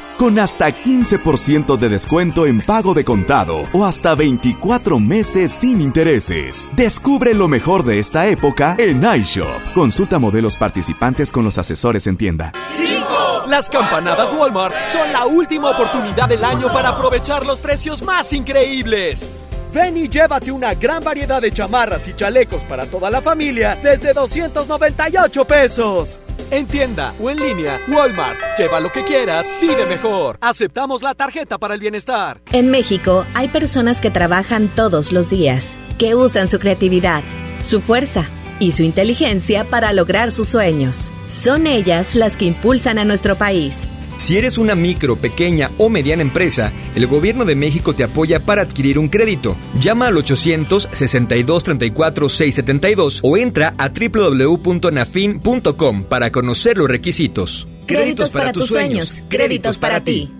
con hasta 15% de descuento en pago de contado o hasta 24 meses sin intereses. Descubre lo mejor de esta época en iShop. Consulta modelos participantes con los asesores en tienda. 5. Las campanadas Walmart son la última oportunidad del año para aprovechar los precios más increíbles. Ven y llévate una gran variedad de chamarras y chalecos para toda la familia desde 298 pesos. En tienda o en línea, Walmart. Lleva lo que quieras, vive mejor. Aceptamos la tarjeta para el bienestar. En México hay personas que trabajan todos los días, que usan su creatividad, su fuerza y su inteligencia para lograr sus sueños. Son ellas las que impulsan a nuestro país. Si eres una micro, pequeña o mediana empresa, el Gobierno de México te apoya para adquirir un crédito. Llama al 800-6234-672 o entra a www.nafin.com para conocer los requisitos. Créditos, para, tus sueños, créditos para ti.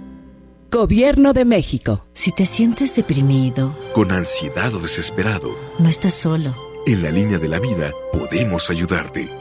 Gobierno de México. Si te sientes deprimido, con ansiedad o desesperado, no estás solo. En la línea de la vida podemos ayudarte.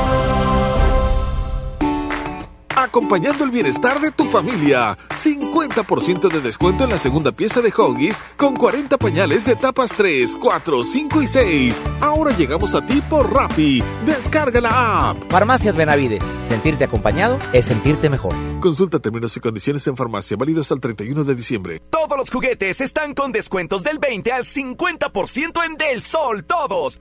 Acompañando el bienestar de tu familia. 50% de descuento en la segunda pieza de Hoggies con 40 pañales de tapas 3, 4, 5 y 6. Ahora llegamos a ti por Rappi. Descarga la app. Farmacias Benavides. Sentirte acompañado es sentirte mejor. Consulta términos y condiciones en farmacia válidos al 31 de diciembre. Todos los juguetes están con descuentos del 20 al 50% en Del Sol. Todos.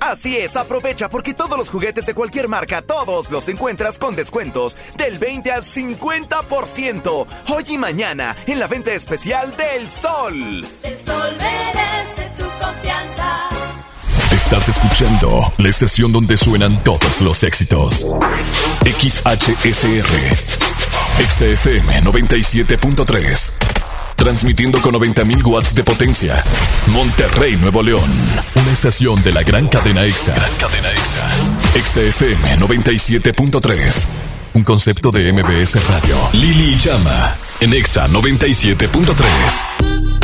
Así es, aprovecha porque todos los juguetes de cualquier marca, todos los encuentras con descuentos del 20 al 50%. Hoy y mañana en la venta especial del Sol. El sol merece tu confianza. Estás escuchando la estación donde suenan todos los éxitos. XHSR. XFM 97.3. Transmitiendo con 90.000 watts de potencia. Monterrey, Nuevo León. Una estación de la gran cadena EXA. cadena EXA. XFM 97.3. Un concepto de MBS Radio. Lili Llama. En EXA 97.3.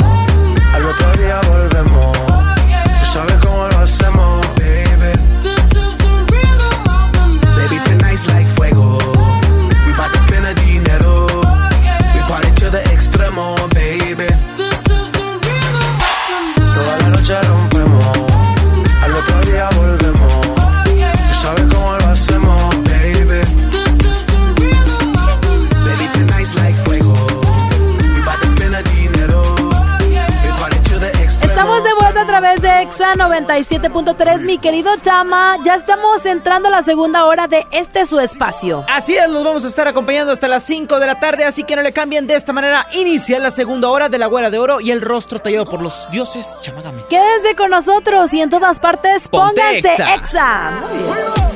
97.3, mi querido Chama. Ya estamos entrando a la segunda hora de este su espacio. Así es, los vamos a estar acompañando hasta las 5 de la tarde, así que no le cambien de esta manera. Inicia la segunda hora de la Güera de Oro y el rostro tallado por los dioses chamagames. Quédense con nosotros y en todas partes Ponte pónganse Exa. Exa. Muy bien.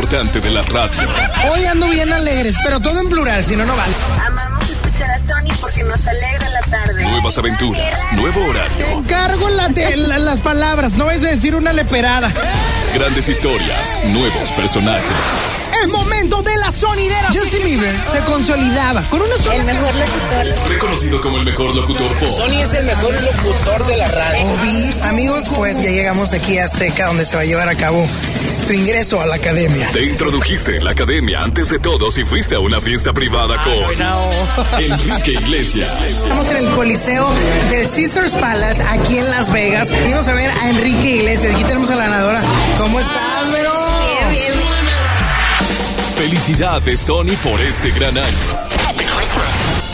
Importante de la radio. Hoy ando bien alegres, pero todo en plural, si no, no vale. Amamos escuchar a Tony porque nos alegra la tarde. Nuevas aventuras, nuevo Te horario, encargo la de- la- las palabras, no a decir una leperada. grandes historias, nuevos personajes. Es momento de la sonidera. Justin Bieber se consolidaba con una sola El mejor locutor. Reconocido como el mejor locutor pop. Sony es el mejor locutor de la radio. amigos, pues ya llegamos aquí a Azteca, donde se va a llevar a cabo tu ingreso a la academia. Te introdujiste en la academia antes de todos y fuiste a una fiesta privada con Enrique Iglesias. Estamos en el Coliseo del Caesars Palace, aquí en Las Vegas. Venimos a ver a Enrique Iglesias. Aquí tenemos a la ganadora. ¿Cómo estás, Vero? Bien, bien. Felicidades Sony por este gran año.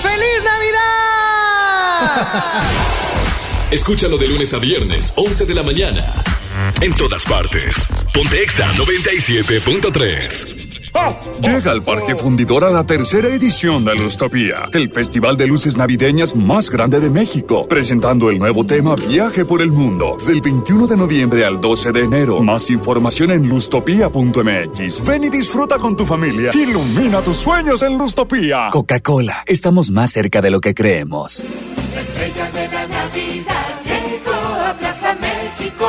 ¡Feliz Navidad! Escúchalo de lunes a viernes, 11 de la mañana. En todas partes. Pontexa 97.3. Llega al Parque Fundidor a la tercera edición de Lustopía, el festival de luces navideñas más grande de México, presentando el nuevo tema Viaje por el Mundo, del 21 de noviembre al 12 de enero. Más información en lustopía.mx. Ven y disfruta con tu familia. Ilumina tus sueños en Lustopía. Coca-Cola, estamos más cerca de lo que creemos. La estrella de la Navidad llegó a Plaza México.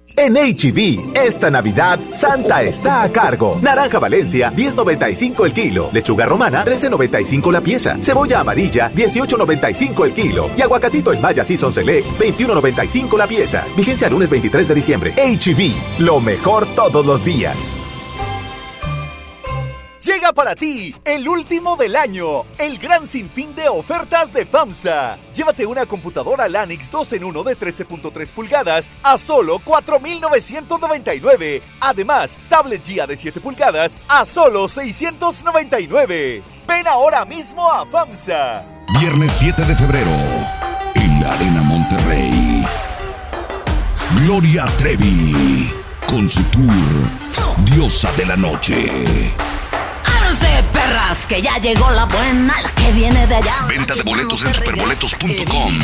En HB, esta Navidad, Santa está a cargo. Naranja Valencia, 10.95 el kilo. Lechuga romana, 13.95 la pieza. Cebolla amarilla, 18.95 el kilo. Y aguacatito en Maya Season Select, 21.95 la pieza. Vigencia lunes 23 de diciembre. HB, lo mejor todos los días. Llega para ti el último del año, el gran sinfín de ofertas de FAMSA. Llévate una computadora Lanix 2 en 1 de 13.3 pulgadas a solo 4.999. Además, tablet GIA de 7 pulgadas a solo 699. Ven ahora mismo a FAMSA. Viernes 7 de febrero, en la Arena Monterrey. Gloria Trevi, con su tour Diosa de la Noche. Que ya llegó la buena, la que viene de allá. Venta de boletos en superboletos.com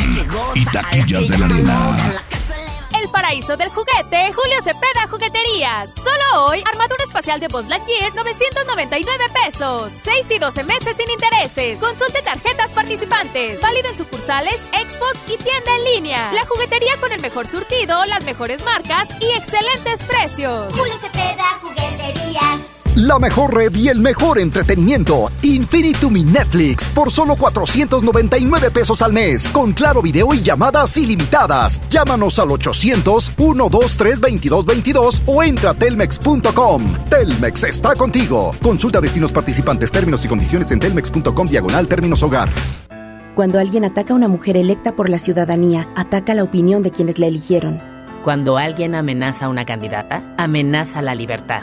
y taquillas de la arena. El paraíso del juguete, Julio Cepeda Jugueterías. Solo hoy, armadura espacial de Buzz Lightyear, 999 pesos. 6 y 12 meses sin intereses. Consulte tarjetas participantes. Válido en sucursales, expos y tienda en línea. La juguetería con el mejor surtido, las mejores marcas y excelentes precios. Julio Cepeda Jugueterías. La mejor red y el mejor entretenimiento. Infinitum y Netflix por solo 499 pesos al mes. Con claro video y llamadas ilimitadas. Llámanos al 800-123-2222 o entra a telmex.com. Telmex está contigo. Consulta destinos participantes, términos y condiciones en telmex.com diagonal términos hogar. Cuando alguien ataca a una mujer electa por la ciudadanía, ataca la opinión de quienes la eligieron. Cuando alguien amenaza a una candidata, amenaza la libertad.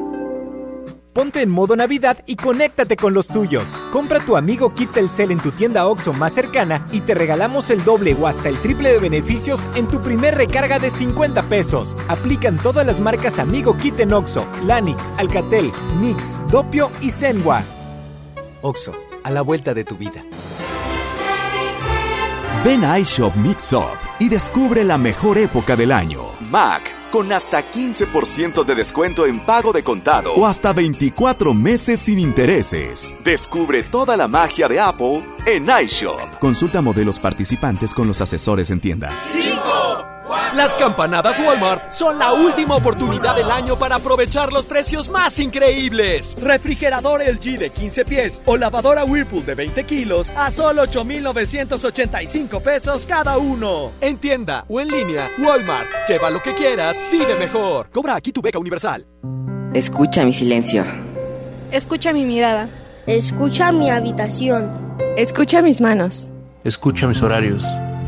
Ponte en modo Navidad y conéctate con los tuyos. Compra tu amigo Kit Telcel en tu tienda OXO más cercana y te regalamos el doble o hasta el triple de beneficios en tu primer recarga de 50 pesos. Aplican todas las marcas Amigo Kit en OXO, Lanix, Alcatel, Mix, Dopio y Zenwa. OXO, a la vuelta de tu vida. Ven a iShop Mix Up y descubre la mejor época del año. Mac con hasta 15% de descuento en pago de contado o hasta 24 meses sin intereses. Descubre toda la magia de Apple en iShop. Consulta modelos participantes con los asesores en tienda. Las campanadas Walmart son la última oportunidad del año para aprovechar los precios más increíbles. Refrigerador LG de 15 pies o lavadora Whirlpool de 20 kilos a solo 8,985 pesos cada uno. En tienda o en línea, Walmart. Lleva lo que quieras, vive mejor. Cobra aquí tu beca universal. Escucha mi silencio. Escucha mi mirada. Escucha mi habitación. Escucha mis manos. Escucha mis horarios.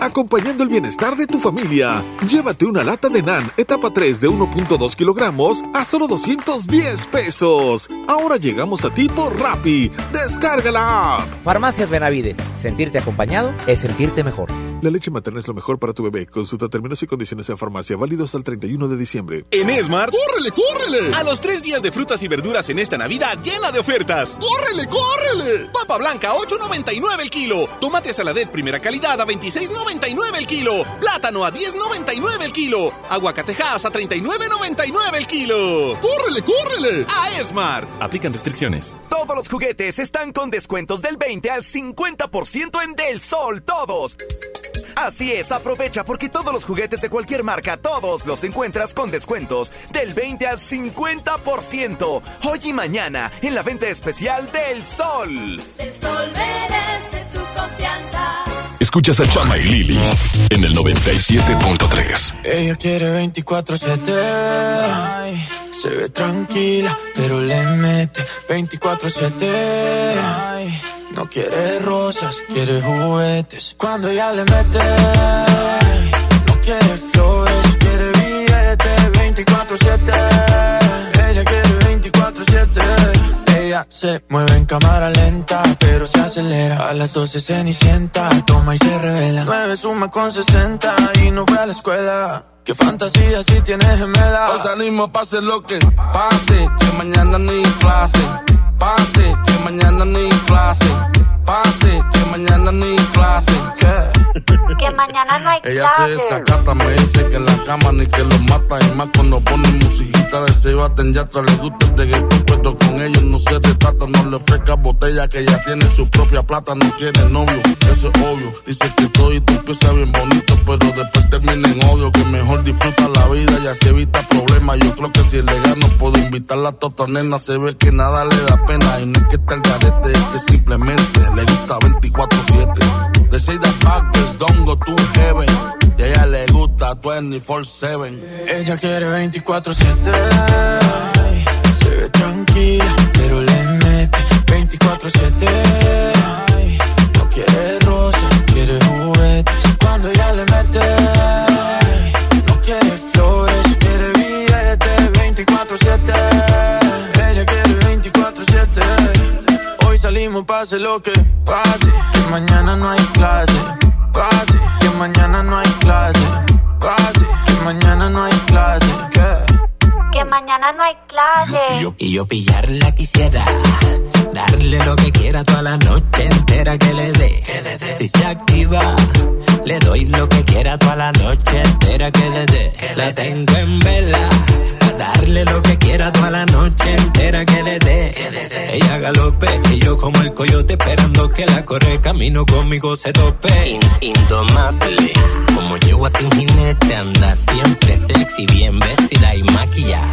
Acompañando el bienestar de tu familia, llévate una lata de NAN etapa 3 de 1.2 kilogramos a solo 210 pesos. Ahora llegamos a ti por Rappi. Descarga la app. Farmacias Benavides. Sentirte acompañado es sentirte mejor. La leche materna es lo mejor para tu bebé. Consulta términos y condiciones en farmacia válidos al 31 de diciembre. En Esmart, ¡córrele, córrele! A los tres días de frutas y verduras en esta Navidad llena de ofertas. ¡Córrele, córrele! Papa blanca, 8.99 el kilo. Tomate saladet primera calidad a 26.99 el kilo. Plátano a 10.99 el kilo. Aguacatejas a 39.99 el kilo. ¡Córrele, córrele! A Esmart. Aplican restricciones. Todos los juguetes están con descuentos del 20 al 50% en Del Sol, todos. Así es, aprovecha porque todos los juguetes de cualquier marca, todos los encuentras con descuentos del 20 al 50%. Hoy y mañana en la venta especial del Sol. Del Sol merece tu confianza. Escuchas a Chama y Lili en el 97.3. Ella quiere 24-7. Se ve tranquila, pero le mete 24-7. No quiere rosas, quiere juguetes. Cuando ella le mete, no quiere flores, quiere billetes 24-7. Ella quiere 24 Ella se mueve en cámara lenta, pero se acelera. A las 12 se sienta, toma y se revela. 9 suma con 60 y no fue a la escuela. Qué fantasía si tienes gemela. Os animo, pase lo que pase, que mañana ni clase. Pase, que mañana ni clase. Pase, que mañana ni clase. Que mañana no hay Ella se desacata, me dice que en la cama ni que lo mata. Y más cuando pone musiquita de se baten ya le gusta el reggaetón, pero con ellos no se retrata. No le ofrezca botella que ya tiene su propia plata. No quiere novio, eso es obvio. Dice que todo y tú empieza bien bonito, pero después termina en odio. Que mejor disfruta la vida y así evita problemas. Yo creo que si le gano puedo invitarla a tota nena. Se ve que nada le da Y no es que esté el garete, es que simplemente le gusta 24-7. De Shade Backers, don't go to heaven. Y a ella le gusta 24-7. Ella quiere 24-7. Se ve tranquila, pero le mete 24-7. Y yo, pillarla quisiera. Darle lo que quiera toda la noche entera que le dé. Si se activa, le doy lo que quiera toda la noche entera que le dé. La tengo en vela. A darle lo que quiera toda la noche entera que le dé. Ella galope y yo como el coyote esperando que la corre camino conmigo se tope. indomable. Como llevo sin jinete anda siempre sexy, bien vestida y maquillada.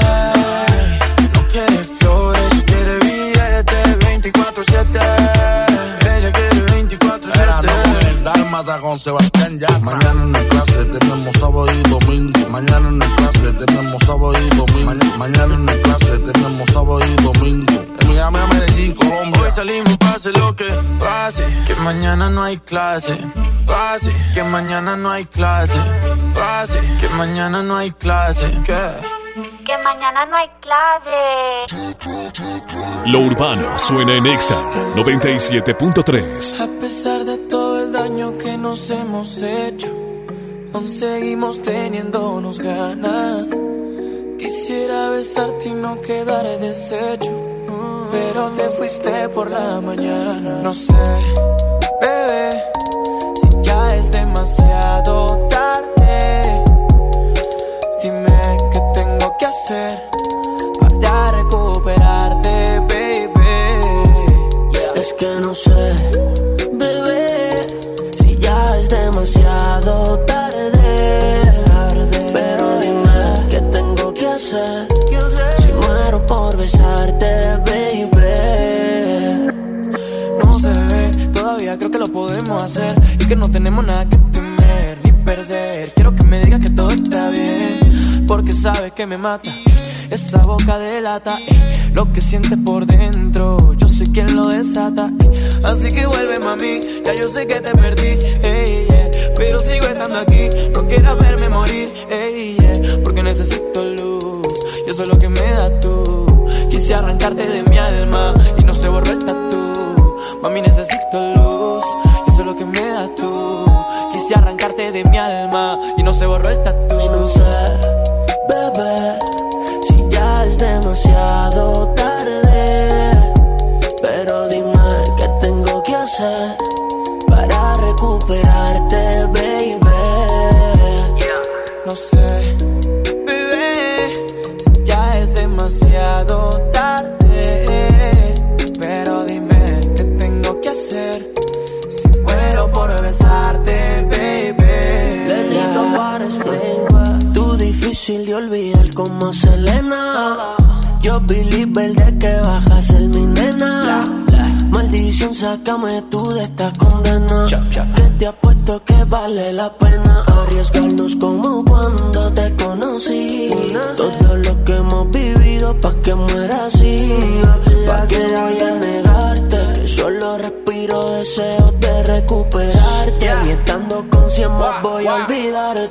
24-7. Ella quiere 24-7. Dálmata con Sebastián ya. Mañana en el clase tenemos sábado y domingo. Mañana en el clase tenemos sábado y domingo. mañana en el clase tenemos sábado y domingo. En Miami, a Medellín, Colombia. Hoy salimos, pase lo que pase. Que mañana no hay clase. Pase, que mañana no hay clase. Pase, que mañana no hay clase. ¿Qué? Que mañana no hay clase. Lo urbano suena en Exa 97.3. A pesar de todo el daño que nos hemos hecho, aún seguimos teniéndonos ganas. Quisiera besarte y no quedar deshecho, pero te fuiste por la mañana. No sé, bebé, si ya es demasiado tarde. Hacer para recuperarte, baby. Es que no sé, bebé, si ya es demasiado tarde. Pero dime qué tengo que hacer. Si muero por besarte, baby. No se ve, todavía creo que lo podemos hacer y que no tenemos nada que temer ni perder. Quiero que me digas que todo está bien, porque sabes que me mata. Esa boca delata eh, lo que sientes por dentro. Yo soy quien lo desata. eh. Así que vuelve, mami. Ya yo sé que te perdí, ey, yeah. pero sigo estando aquí. No quieras verme morir, ey, yeah. porque necesito luz. Y eso es lo que me da tú. Quise arrancarte de mi alma y no se borró el tatu. Mami, necesito luz. Y eso es lo que me da tú. Quise arrancarte de mi alma y no se borró el tatu. Y si ya es demasiado tarde. Pero dime qué tengo que hacer para recuperarte, baby. De olvidar como Selena. Yo believer de que bajas el mi nena. Maldición, sácame tú de esta condena. Que te apuesto que vale la pena arriesgarnos como cuando te conocí. Todo lo que hemos vivido pa' que muera así. Pa' que voy a negarte. Solo respiro deseos de recuperarte. Y estando con cien más voy a olvidarte.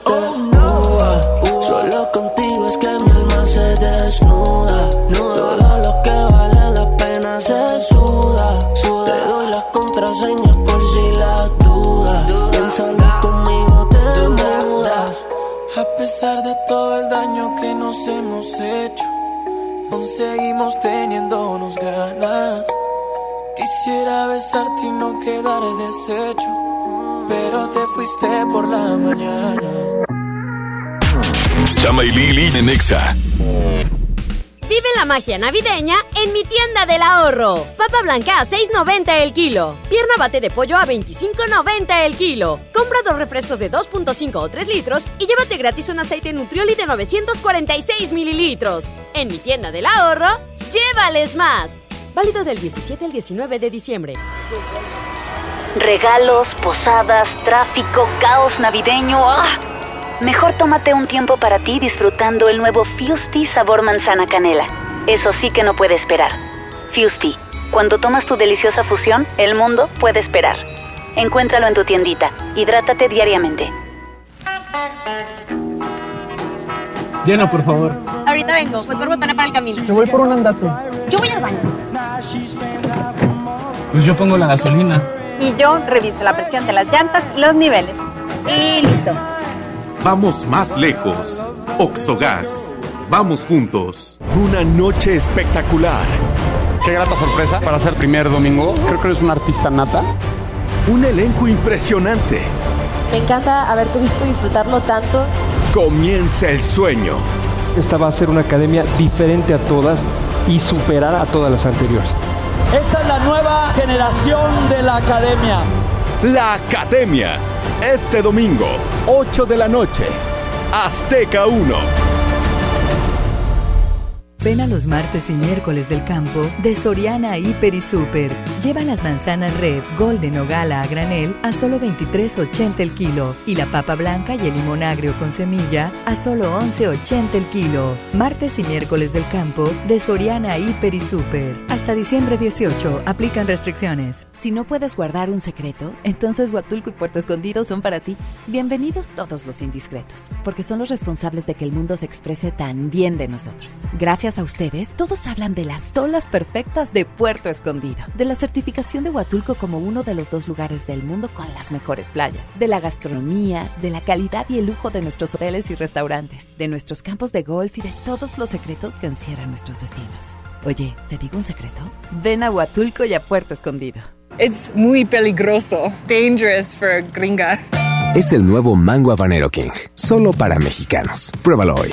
Solo contigo es que mi alma se desnuda. Todo lo que vale la pena se suda. Te doy las contraseñas por si las dudas. Piénsalo conmigo te mudas. A pesar de todo el daño que nos hemos hecho, aún seguimos teniéndonos ganas. Quisiera besarte y no quedar deshecho, pero te fuiste por la mañana. Chama y Lili en Exa. Vive la magia navideña en mi tienda del ahorro. Papa blanca a 6.90 el kilo. Pierna bate de pollo a 25.90 el kilo. Compra dos refrescos de 2.5 o 3 litros y llévate gratis un aceite Nutrioli de 946 mililitros. En mi tienda del ahorro, llévales más. Válido del 17 al 19 de diciembre. Regalos, posadas, tráfico, caos navideño. ¡Ah! Mejor tómate un tiempo para ti disfrutando el nuevo Fusti sabor manzana canela. Eso sí que no puede esperar. Fusti, cuando tomas tu deliciosa fusión, el mundo puede esperar. Encuéntralo en tu tiendita. Hidrátate diariamente. Llena, por favor. Ahorita vengo, voy por botana para el camino. Te voy por un andate. Yo voy al baño. Pues yo pongo la gasolina. Y yo reviso la presión de las llantas y los niveles. Y listo. Vamos más lejos. Oxogas. Vamos juntos. Una noche espectacular. Qué grata sorpresa para ser primer domingo. Creo que eres un artista nata. Un elenco impresionante. Me encanta haberte visto disfrutarlo tanto. Comienza el sueño. Esta va a ser una academia diferente a todas y superar a todas las anteriores. Esta es la nueva generación de la academia. La academia. Este domingo, 8 de la noche. Azteca 1. Ven a los martes y miércoles del campo de Soriana Hiper y Super. Lleva las manzanas Red, Golden o Gala a granel a solo 23.80 el kilo y la papa blanca y el limón agrio con semilla a solo 11.80 el kilo. Martes y miércoles del campo de Soriana Hiper y Super. Hasta diciembre 18. Aplican restricciones. Si no puedes guardar un secreto, entonces Huatulco y Puerto Escondido son para ti. Bienvenidos todos los indiscretos, porque son los responsables de que el mundo se exprese tan bien de nosotros. Gracias a ustedes, todos hablan de las olas perfectas de Puerto Escondido, de la certificación de Huatulco como uno de los dos lugares del mundo con las mejores playas, de la gastronomía, de la calidad y el lujo de nuestros hoteles y restaurantes, de nuestros campos de golf y de todos los secretos que encierran nuestros destinos. Oye, ¿te digo un secreto? Ven a Huatulco y a Puerto Escondido. Es muy peligroso. Dangerous for gringa. Es el nuevo Mango Habanero King, solo para mexicanos. Pruébalo hoy.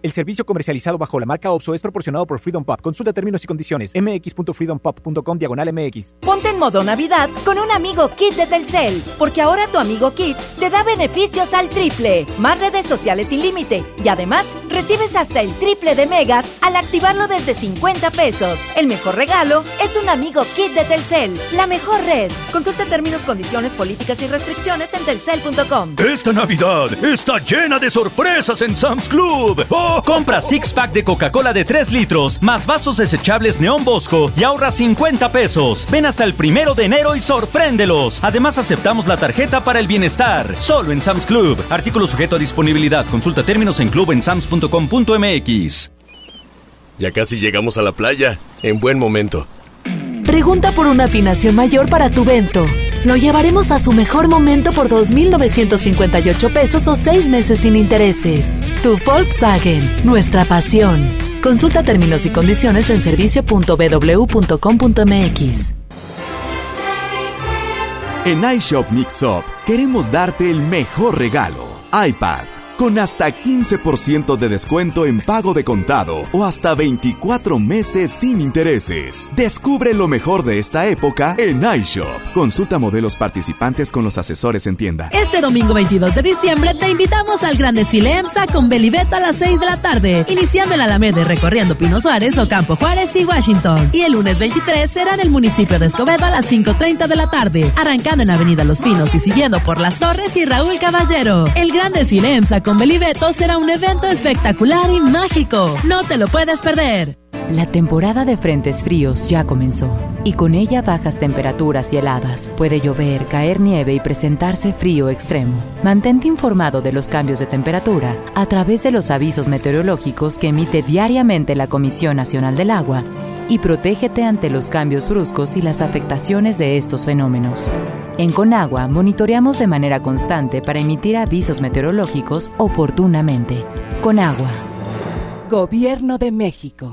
El servicio comercializado bajo la marca OPSO es proporcionado por Freedom Pop. Consulta términos y condiciones. mx.freedompop.com diagonal mx. Ponte en modo Navidad con un amigo Kit de Telcel, porque ahora tu amigo Kit te da beneficios al triple, más redes sociales sin límite y además recibes hasta el triple de megas al activarlo desde 50 pesos. El mejor regalo es un amigo Kit de Telcel, la mejor red. Consulta términos, condiciones, políticas y restricciones en telcel.com. Esta Navidad está llena de sorpresas en Sam's Club. ¡Oh! Compra six pack de Coca-Cola de 3 litros, más vasos desechables Neón Bosco y ahorra 50 pesos. Ven hasta el primero de enero y sorpréndelos. Además, aceptamos la tarjeta para el bienestar. Solo en Sam's Club. Artículo sujeto a disponibilidad. Consulta términos en clubensams.com.mx. Ya casi llegamos a la playa. En buen momento. Pregunta por una afinación mayor para tu vento. Lo llevaremos a su mejor momento por 2.958 pesos o 6 meses sin intereses. Tu Volkswagen, nuestra pasión. Consulta términos y condiciones en servicio.bw.com.mx. En iShop Mix Up queremos darte el mejor regalo. iPad con hasta 15% de descuento en pago de contado o hasta 24 meses sin intereses. Descubre lo mejor de esta época en iShop. Consulta modelos participantes con los asesores en tienda. Este domingo 22 de diciembre te invitamos al gran desfile EMSA con Belibet a las 6 de la tarde, iniciando en Alameda recorriendo Pino Suárez, Ocampo Juárez y Washington. Y el lunes 23 será en el municipio de Escobedo a las 5.30 de la tarde, arrancando en Avenida Los Pinos y siguiendo por Las Torres y Raúl Caballero. El gran desfile EMSA con Belibeto será un evento espectacular y mágico. No te lo puedes perder. La temporada de frentes fríos ya comenzó y con ella bajas temperaturas y heladas. Puede llover, caer nieve y presentarse frío extremo. Mantente informado de los cambios de temperatura a través de los avisos meteorológicos que emite diariamente la Comisión Nacional del Agua y protégete ante los cambios bruscos y las afectaciones de estos fenómenos. En Conagua monitoreamos de manera constante para emitir avisos meteorológicos oportunamente. Conagua. Gobierno de México.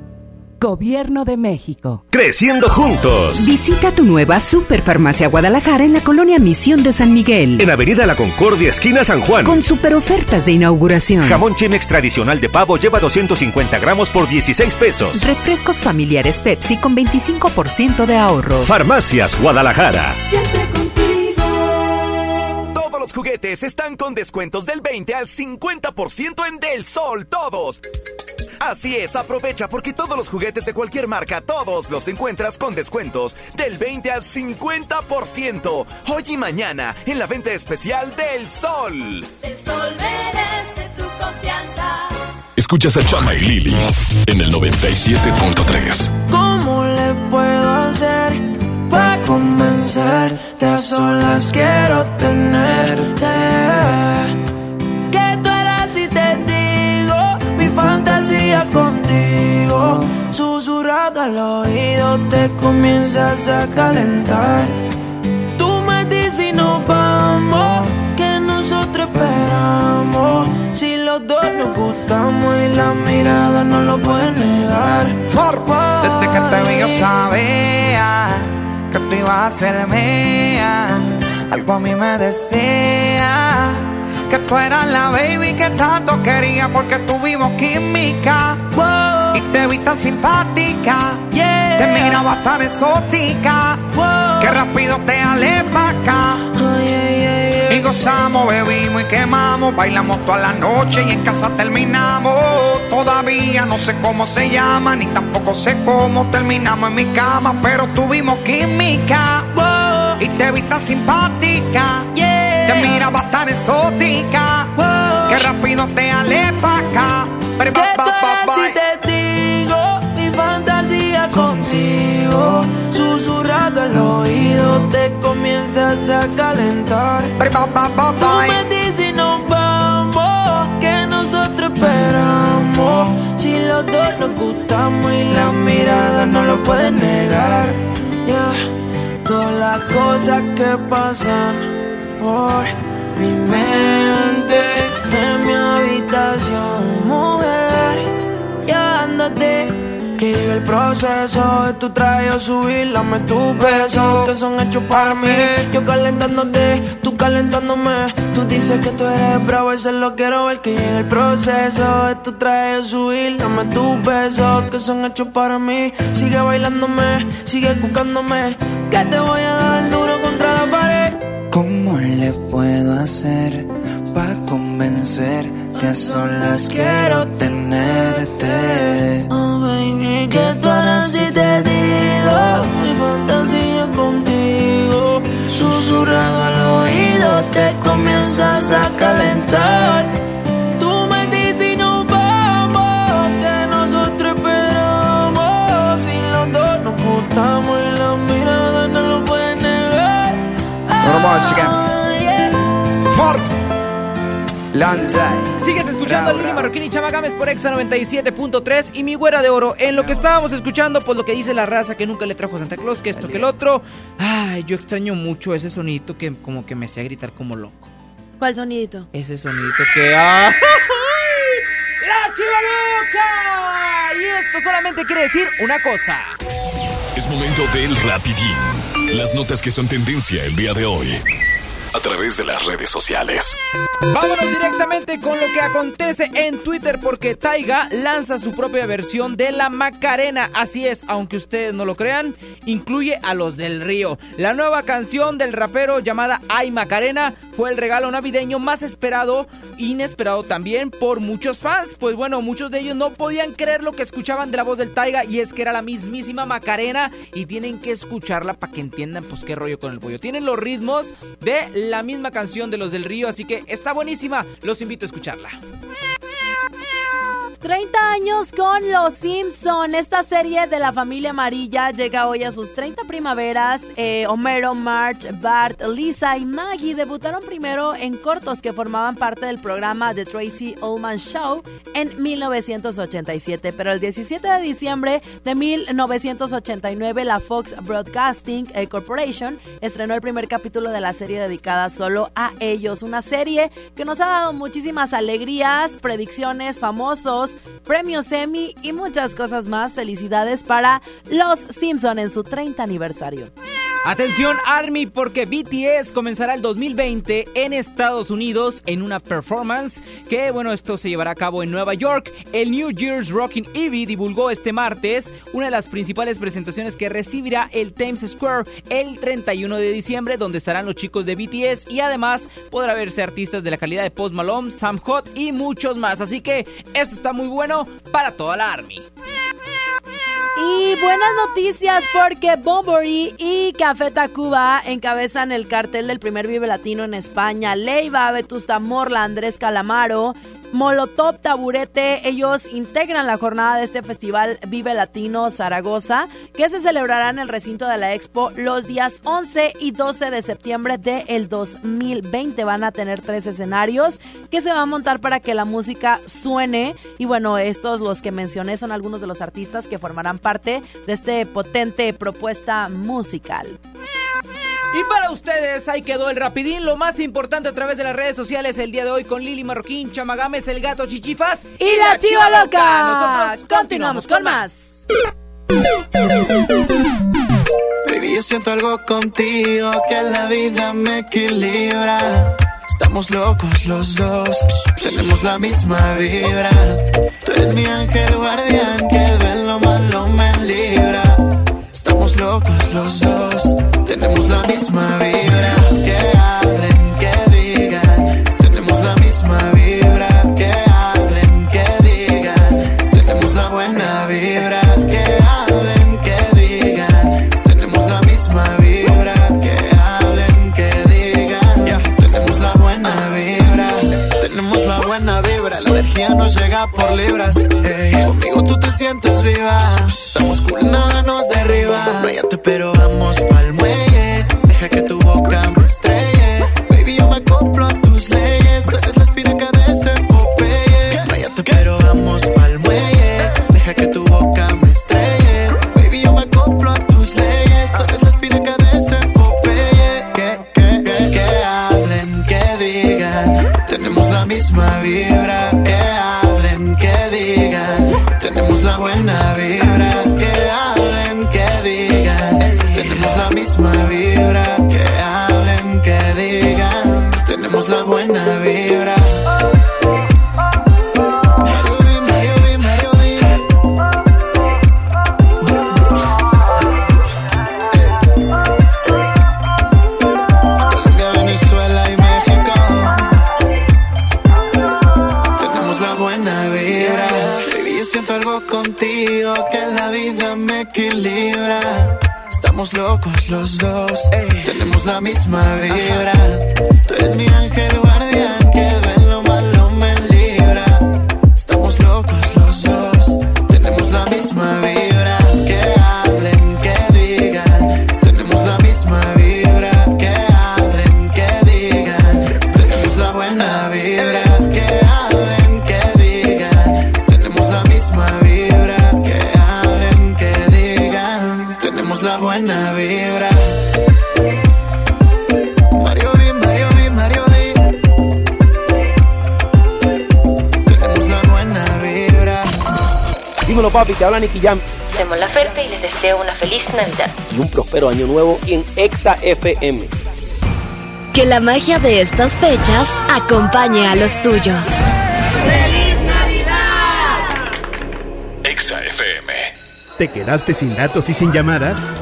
Gobierno de México. Creciendo juntos. Visita tu nueva Superfarmacia Guadalajara en la colonia Misión de San Miguel. En Avenida La Concordia, esquina San Juan. Con super ofertas de inauguración. Jamón Chemex tradicional de pavo lleva 250 gramos por 16 pesos. Refrescos familiares Pepsi con 25% de ahorro. Farmacias Guadalajara. Siempre contigo. Todos los juguetes están con descuentos del 20 al 50% en Del Sol, todos. Así es, aprovecha porque todos los juguetes de cualquier marca, todos los encuentras con descuentos del 20 al 50%. Hoy y mañana en la venta especial del Sol. El Sol merece tu confianza. Escuchas a Chama y Lili en el 97.3. ¿Cómo le puedo hacer para convencerte? A solas quiero tenerte. Fantasía contigo. Susurrado al oído te comienzas a calentar. Tú me dices y nos vamos, que nosotros esperamos. Si los dos nos gustamos y la mirada no lo puede negar. Desde que te vi yo sabía que tú ibas a ser mía. Algo a mí me decía que tú eras la baby que tanto quería porque tuvimos química. Y te vi tan simpática, te miraba tan exótica, que rápido te pa' acá. Y gozamos, bebimos y quemamos, bailamos toda la noche y en casa terminamos. Todavía no sé cómo se llama, ni tampoco sé cómo terminamos en mi cama, pero tuvimos química. Y te vi tan simpática, te miraba tan exótica, que rápido te alé pa' acá. Pero ¿Qué ba, ba, ba, tal si te digo mi fantasía contigo? Susurrado al oído te comienzas a calentar. Tú me dices y nos vamos, que nosotros esperamos. Si los dos nos gustamos y la mirada no lo pueden negar. Yeah. Todas las cosas que pasan por mi mente en mi habitación, mujer. Ya ándate. Que llegue el proceso de tu traje subir, dame tus besos que son hechos para mí. Yo calentándote, tú calentándome. Tú dices que tú eres bravo, eso lo quiero ver. Que llegue el proceso de tu traje subir, dame tus besos que son hechos para mí. Sigue bailándome, sigue buscándome. Que te voy a dar duro contra la pared. ¿Cómo le puedo hacer para convencerte? A solas quiero tenerte. Oh, baby, que tú harás si te digo mi fantasía contigo. Susurrado al oído te comienzas a calentar. Pueden negar. Vamos, chica. Ah, yeah. Fort. Lanza. Sigues escuchando a Lili Marroquín y Chama Gámez por Exa 97.3 y mi güera de oro. En lo que estábamos escuchando, pues lo que dice la raza que nunca le trajo a Santa Claus, que esto, que el otro. Ay, yo extraño mucho ese sonidito que como que me hacía gritar como loco. ¿Cuál sonidito? Ese sonidito que. ¡ay! ¡La chiva loca! Y esto solamente quiere decir una cosa. Es momento del rapidín. Las notas que son tendencia el día de hoy. A través de las redes sociales. Vámonos directamente con lo que acontece en Twitter porque Taiga lanza su propia versión de la Macarena. Así es, aunque ustedes no lo crean, incluye a los del río. La nueva canción del rapero llamada Ay Macarena fue el regalo navideño más esperado, inesperado también por muchos fans. Pues bueno, muchos de ellos no podían creer lo que escuchaban de la voz del Taiga y es que era la mismísima Macarena y tienen que escucharla para que entiendan pues qué rollo con el pollo. Tienen los ritmos de la misma canción de los del río, así que está buenísima. Los invito a escucharla. 30 años con Los Simpson. Esta serie de la familia amarilla llega hoy a sus 30 primaveras. Eh, Homero, Marge, Bart, Lisa y Maggie debutaron primero en cortos que formaban parte del programa The Tracy Ullman Show en 1987. Pero el 17 de diciembre de 1989, la Fox Broadcasting eh, Corporation estrenó el primer capítulo de la serie dedicada solo a ellos. Una serie que nos ha dado muchísimas alegrías, predicciones, famosos premios Emmy y muchas cosas más. Felicidades para los Simpson en su 30 aniversario. Atención Army porque BTS comenzará el 2020 en Estados Unidos en una performance que bueno esto se llevará a cabo en Nueva York. El New Year's Rockin' Evie divulgó este martes una de las principales presentaciones que recibirá el Times Square el 31 de diciembre donde estarán los chicos de BTS y además podrá verse artistas de la calidad de Post Malone, Sam Hot y muchos más. Así que esto está muy bueno para toda la Army. Y buenas noticias porque Bombery y Café Tacuba encabezan el cartel del primer Vive Latino en España. Leiva, Vetusta Morla, Andrés Calamaro, Molotov Taburete, ellos integran la jornada de este festival Vive Latino Zaragoza, que se celebrará en el recinto de la Expo los días 11 y 12 de septiembre del 2020. Van a tener tres escenarios que se van a montar para que la música suene. Y bueno, estos los que mencioné son algunos de los artistas que formarán parte de este potente propuesta musical. Y para ustedes, ahí quedó el rapidín, lo más importante a través de las redes sociales el día de hoy con Lili Marroquín, Chamagames, el gato Chichifas y, la Chiva Loca. Nosotros continuamos con más. Baby, yo siento algo contigo que la vida me equilibra. Estamos locos los dos, tenemos la misma vibra. Tú eres mi ángel guardián que de lo. Estamos locos los dos, tenemos la misma vibra. Nos llega por libras. Conmigo tú te sientes viva. Estamos cool, nada nos derriba. Váyate, pero vamos pa'l muelle. Deja que tu boca me estrelle. Baby, yo me acoplo a tus leyes. Te habla Nicky Jam. Hacemos la oferta y les deseo una feliz Navidad. Y un próspero año nuevo en Exa FM. Que la magia de estas fechas acompañe a los tuyos. ¡Feliz Navidad! Exa FM. ¿Te quedaste sin datos y sin llamadas?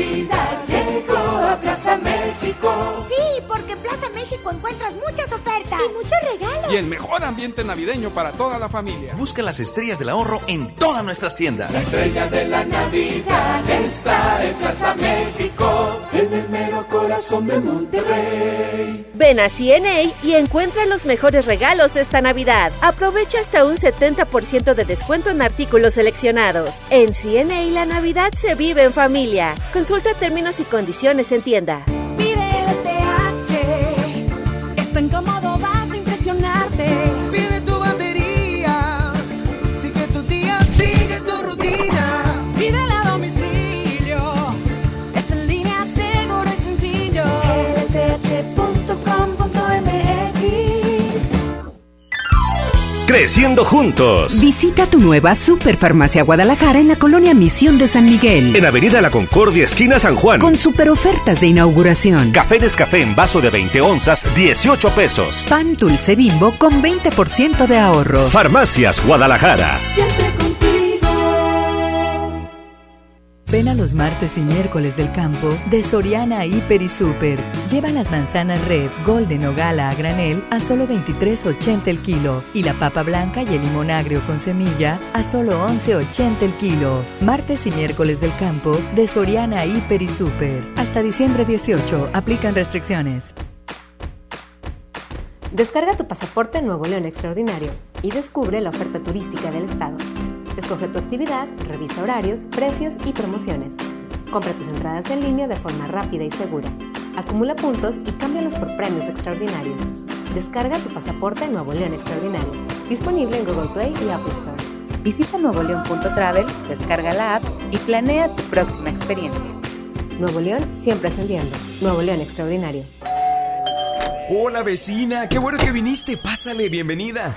Navidad llegó a Plaza México. Sí, porque Plaza Encuentras muchas ofertas y muchos regalos. Y el mejor ambiente navideño para toda la familia. Busca las estrellas del ahorro en todas nuestras tiendas. La estrella de la Navidad está en Plaza México, en el mero corazón de Monterrey. Ven a CNA y encuentra los mejores regalos esta Navidad. Aprovecha hasta un 70% de descuento en artículos seleccionados. En CNA la Navidad se vive en familia. Consulta términos y condiciones en tienda. LTH. Es tan Creciendo juntos. Visita tu nueva Superfarmacia Guadalajara en la colonia Misión de San Miguel. En Avenida La Concordia, esquina San Juan. Con super ofertas de inauguración. Café Nescafé en vaso de 20 onzas, 18 pesos. Pan dulce bimbo con 20% de ahorro. Farmacias Guadalajara. Ven a los martes y miércoles del campo de Soriana Hiper y Super. Lleva las manzanas Red, Golden o Gala a granel a solo 23.80 el kilo y la papa blanca y el limón agrio con semilla a solo 11.80 el kilo. Martes y miércoles del campo de Soriana Hiper y Super. Hasta diciembre 18 aplican restricciones. Descarga tu pasaporte Nuevo León Extraordinario y descubre la oferta turística del estado. Escoge tu actividad, revisa horarios, precios y promociones. Compra tus entradas en línea de forma rápida y segura. Acumula puntos y cámbialos por premios extraordinarios. Descarga tu pasaporte Nuevo León Extraordinario. Disponible en Google Play y Apple Store. Visita nuevoleón.travel, descarga la app y planea tu próxima experiencia. Nuevo León siempre ascendiendo. Nuevo León Extraordinario. Hola vecina, qué bueno que viniste. Pásale, bienvenida.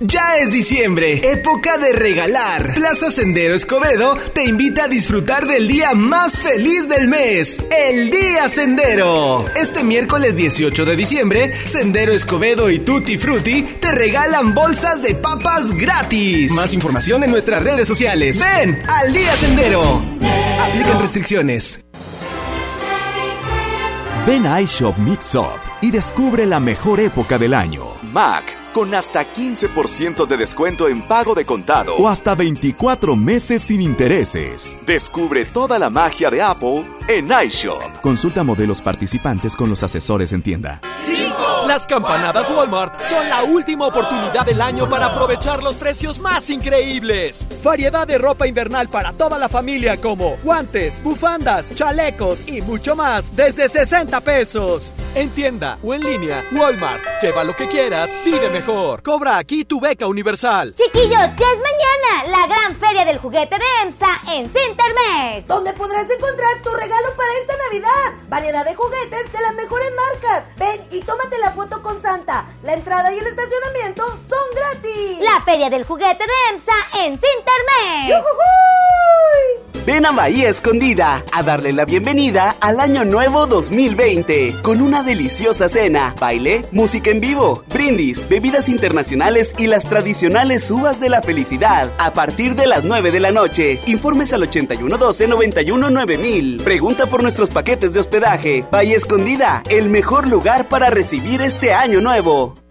Ya es diciembre, época de regalar. Plaza Sendero Escobedo te invita a disfrutar del día más feliz del mes, el Día Sendero. Este miércoles 18 de diciembre, Sendero Escobedo y Tutti Frutti te regalan bolsas de papas gratis. Más información en nuestras redes sociales. Ven al Día Sendero. Aplican restricciones. Ven a iShop Mix Up y descubre la mejor época del año. Mac, con hasta 15% de descuento en pago de contado o hasta 24 meses sin intereses. Descubre toda la magia de Apple en iShop. Consulta modelos participantes con los asesores en tienda. Las campanadas Walmart son la última oportunidad del año para aprovechar los precios más increíbles. Variedad de ropa invernal para toda la familia como guantes, bufandas, chalecos y mucho más desde 60 pesos. En tienda o en línea, Walmart. Lleva lo que quieras, vive mejor. Cobra aquí tu beca universal. Chiquillos, ya es mañana la gran feria del juguete de EMSA en Cintermex. Donde podrás encontrar tu regalo para esta Navidad. Variedad de juguetes de las mejores marcas. Ven y tómate la foto con Santa. La entrada y el estacionamiento son gratis. La feria del juguete de EMSA en Cintermex. ¡Yujujuy! Ven a Bahía Escondida a darle la bienvenida al Año Nuevo 2020 con una deliciosa cena, baile, música en vivo, brindis, bebidas internacionales y las tradicionales uvas de la felicidad a partir de las 9 de la noche. Informes al 8112 91 9000. Pregunta por nuestros paquetes de hospedaje. Bahía Escondida, el mejor lugar para recibir este año nuevo.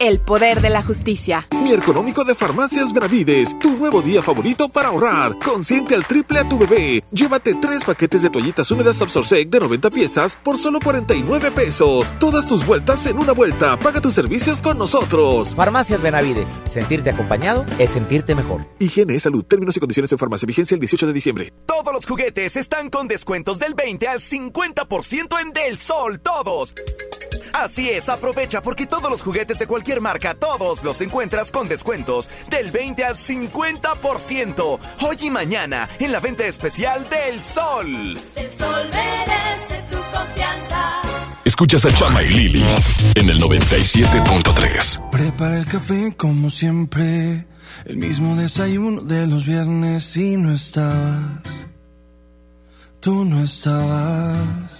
El poder de la justicia. Mi económico de Farmacias Benavides, tu nuevo día favorito para ahorrar. Consiente al triple a tu bebé. Llévate tres paquetes de toallitas húmedas Absorsec de 90 piezas por solo 49 pesos. Todas tus vueltas en una vuelta. Paga tus servicios con nosotros. Farmacias Benavides. Sentirte acompañado es sentirte mejor. Higiene, salud, términos y condiciones en farmacia. Vigencia el 18 de diciembre. Todos los juguetes están con descuentos del 20 al 50% en Del Sol. Todos. Así es, aprovecha porque todos los juguetes de cualquier marca, todos los encuentras con descuentos del 20 al 50%. Hoy y mañana en la venta especial del Sol. El sol merece tu confianza. Escuchas a Chama y Lili en el 97.3. Prepara el café como siempre, el mismo desayuno de los viernes y no estabas. Tú no estabas.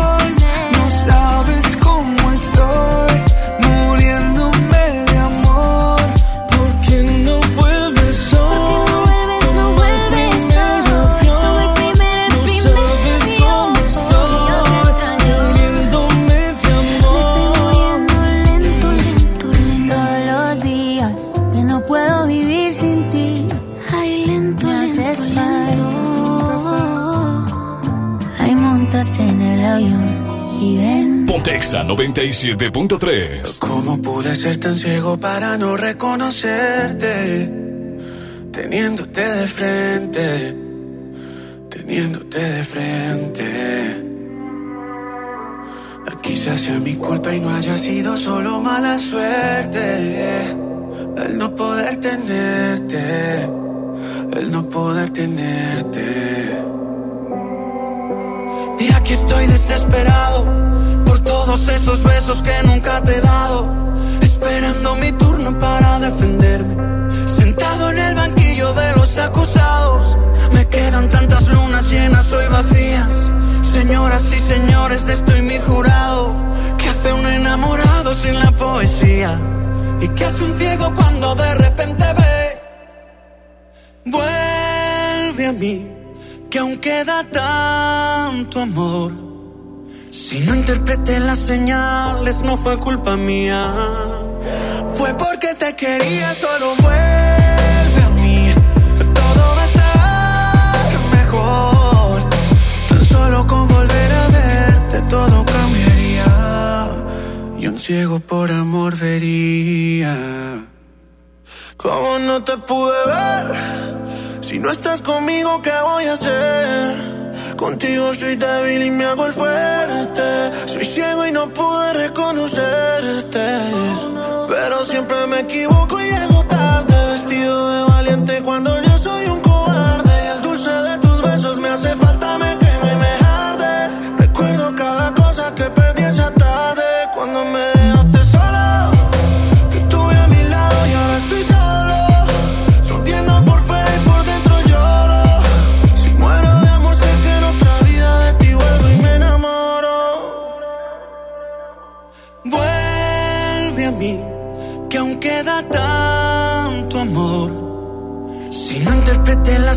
97.3. ¿Cómo pude ser tan ciego para no reconocerte? Teniéndote de frente, teniéndote de frente. Quizás sea mi culpa y no haya sido solo mala suerte. El no poder tenerte, el no poder tenerte. Y aquí estoy desesperado todos esos besos que nunca te he dado. Esperando mi turno para defenderme. Sentado en el banquillo de los acusados. Me quedan tantas lunas llenas hoy vacías. Señoras y señores, de estoy mi jurado. ¿Qué hace un enamorado sin la poesía? ¿Y qué hace un ciego cuando de repente ve? Vuelve a mí, que aún queda tanto amor si no interpreté las señales, no fue culpa mía. Fue porque te quería, solo vuelve a mí. Todo va a estar mejor. Tan solo con volver a verte, todo cambiaría. Y un ciego por amor vería. ¿Cómo no te pude ver? Si no estás conmigo, ¿qué voy a hacer? Contigo soy débil y me hago el fuerte. Soy ciego y no pude reconocerte. Pero siempre me equivoco y llego tarde. Vestido de valiente cuando yo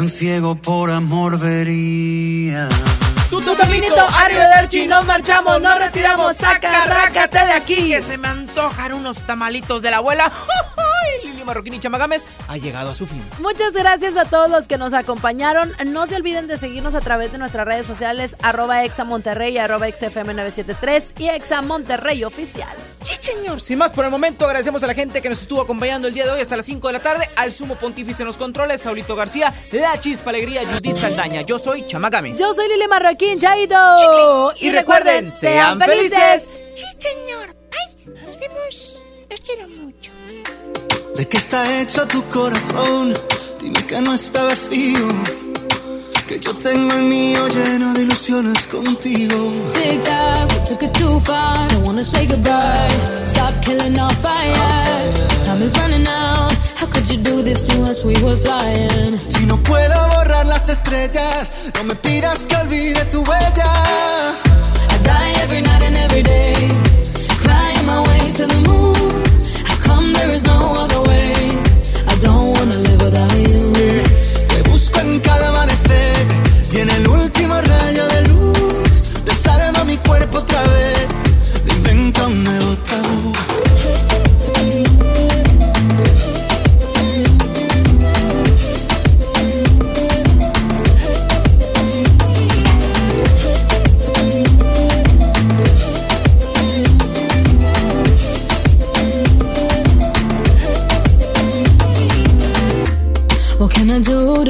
Un ciego por amor vería. Tu, tu caminito, arrivederci, nos marchamos, nos retiramos, saca, rácate de aquí. Que se me antojan unos tamalitos de la abuela. Lili Marroquín y Chamagames ha llegado a su fin. Muchas gracias a todos los que nos acompañaron. No se olviden de seguirnos a través de nuestras redes sociales, arroba Exa Monterrey, arroba XFM973 y Exa Monterrey Oficial. Sí, señor. Sin más por el momento, agradecemos a la gente que nos estuvo acompañando el día de hoy hasta las 5 de la tarde. Al sumo pontífice en los controles, Saulito García, La Chispa Alegría, Judith Saldaña. Yo soy Chamagames. Yo soy Lili Marroquín, Chaito. Y recuerden, sean felices. Sí, señor. Ay, nos vemos. Los quiero mucho. ¿De qué está hecho tu corazón? Dime que no está vacío. Que yo tengo el mío lleno de ilusiones contigo. Tic tac, we took it too far. Don't wanna say goodbye. Stop killing our fire. Time is running out. How could you do this to us? We were flying. Si no puedo borrar las estrellas, no me pidas que olvide tu huella. I die every night and every day. Crying my way to the moon. How come there is no other way? I don't wanna live without you.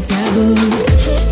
taboo.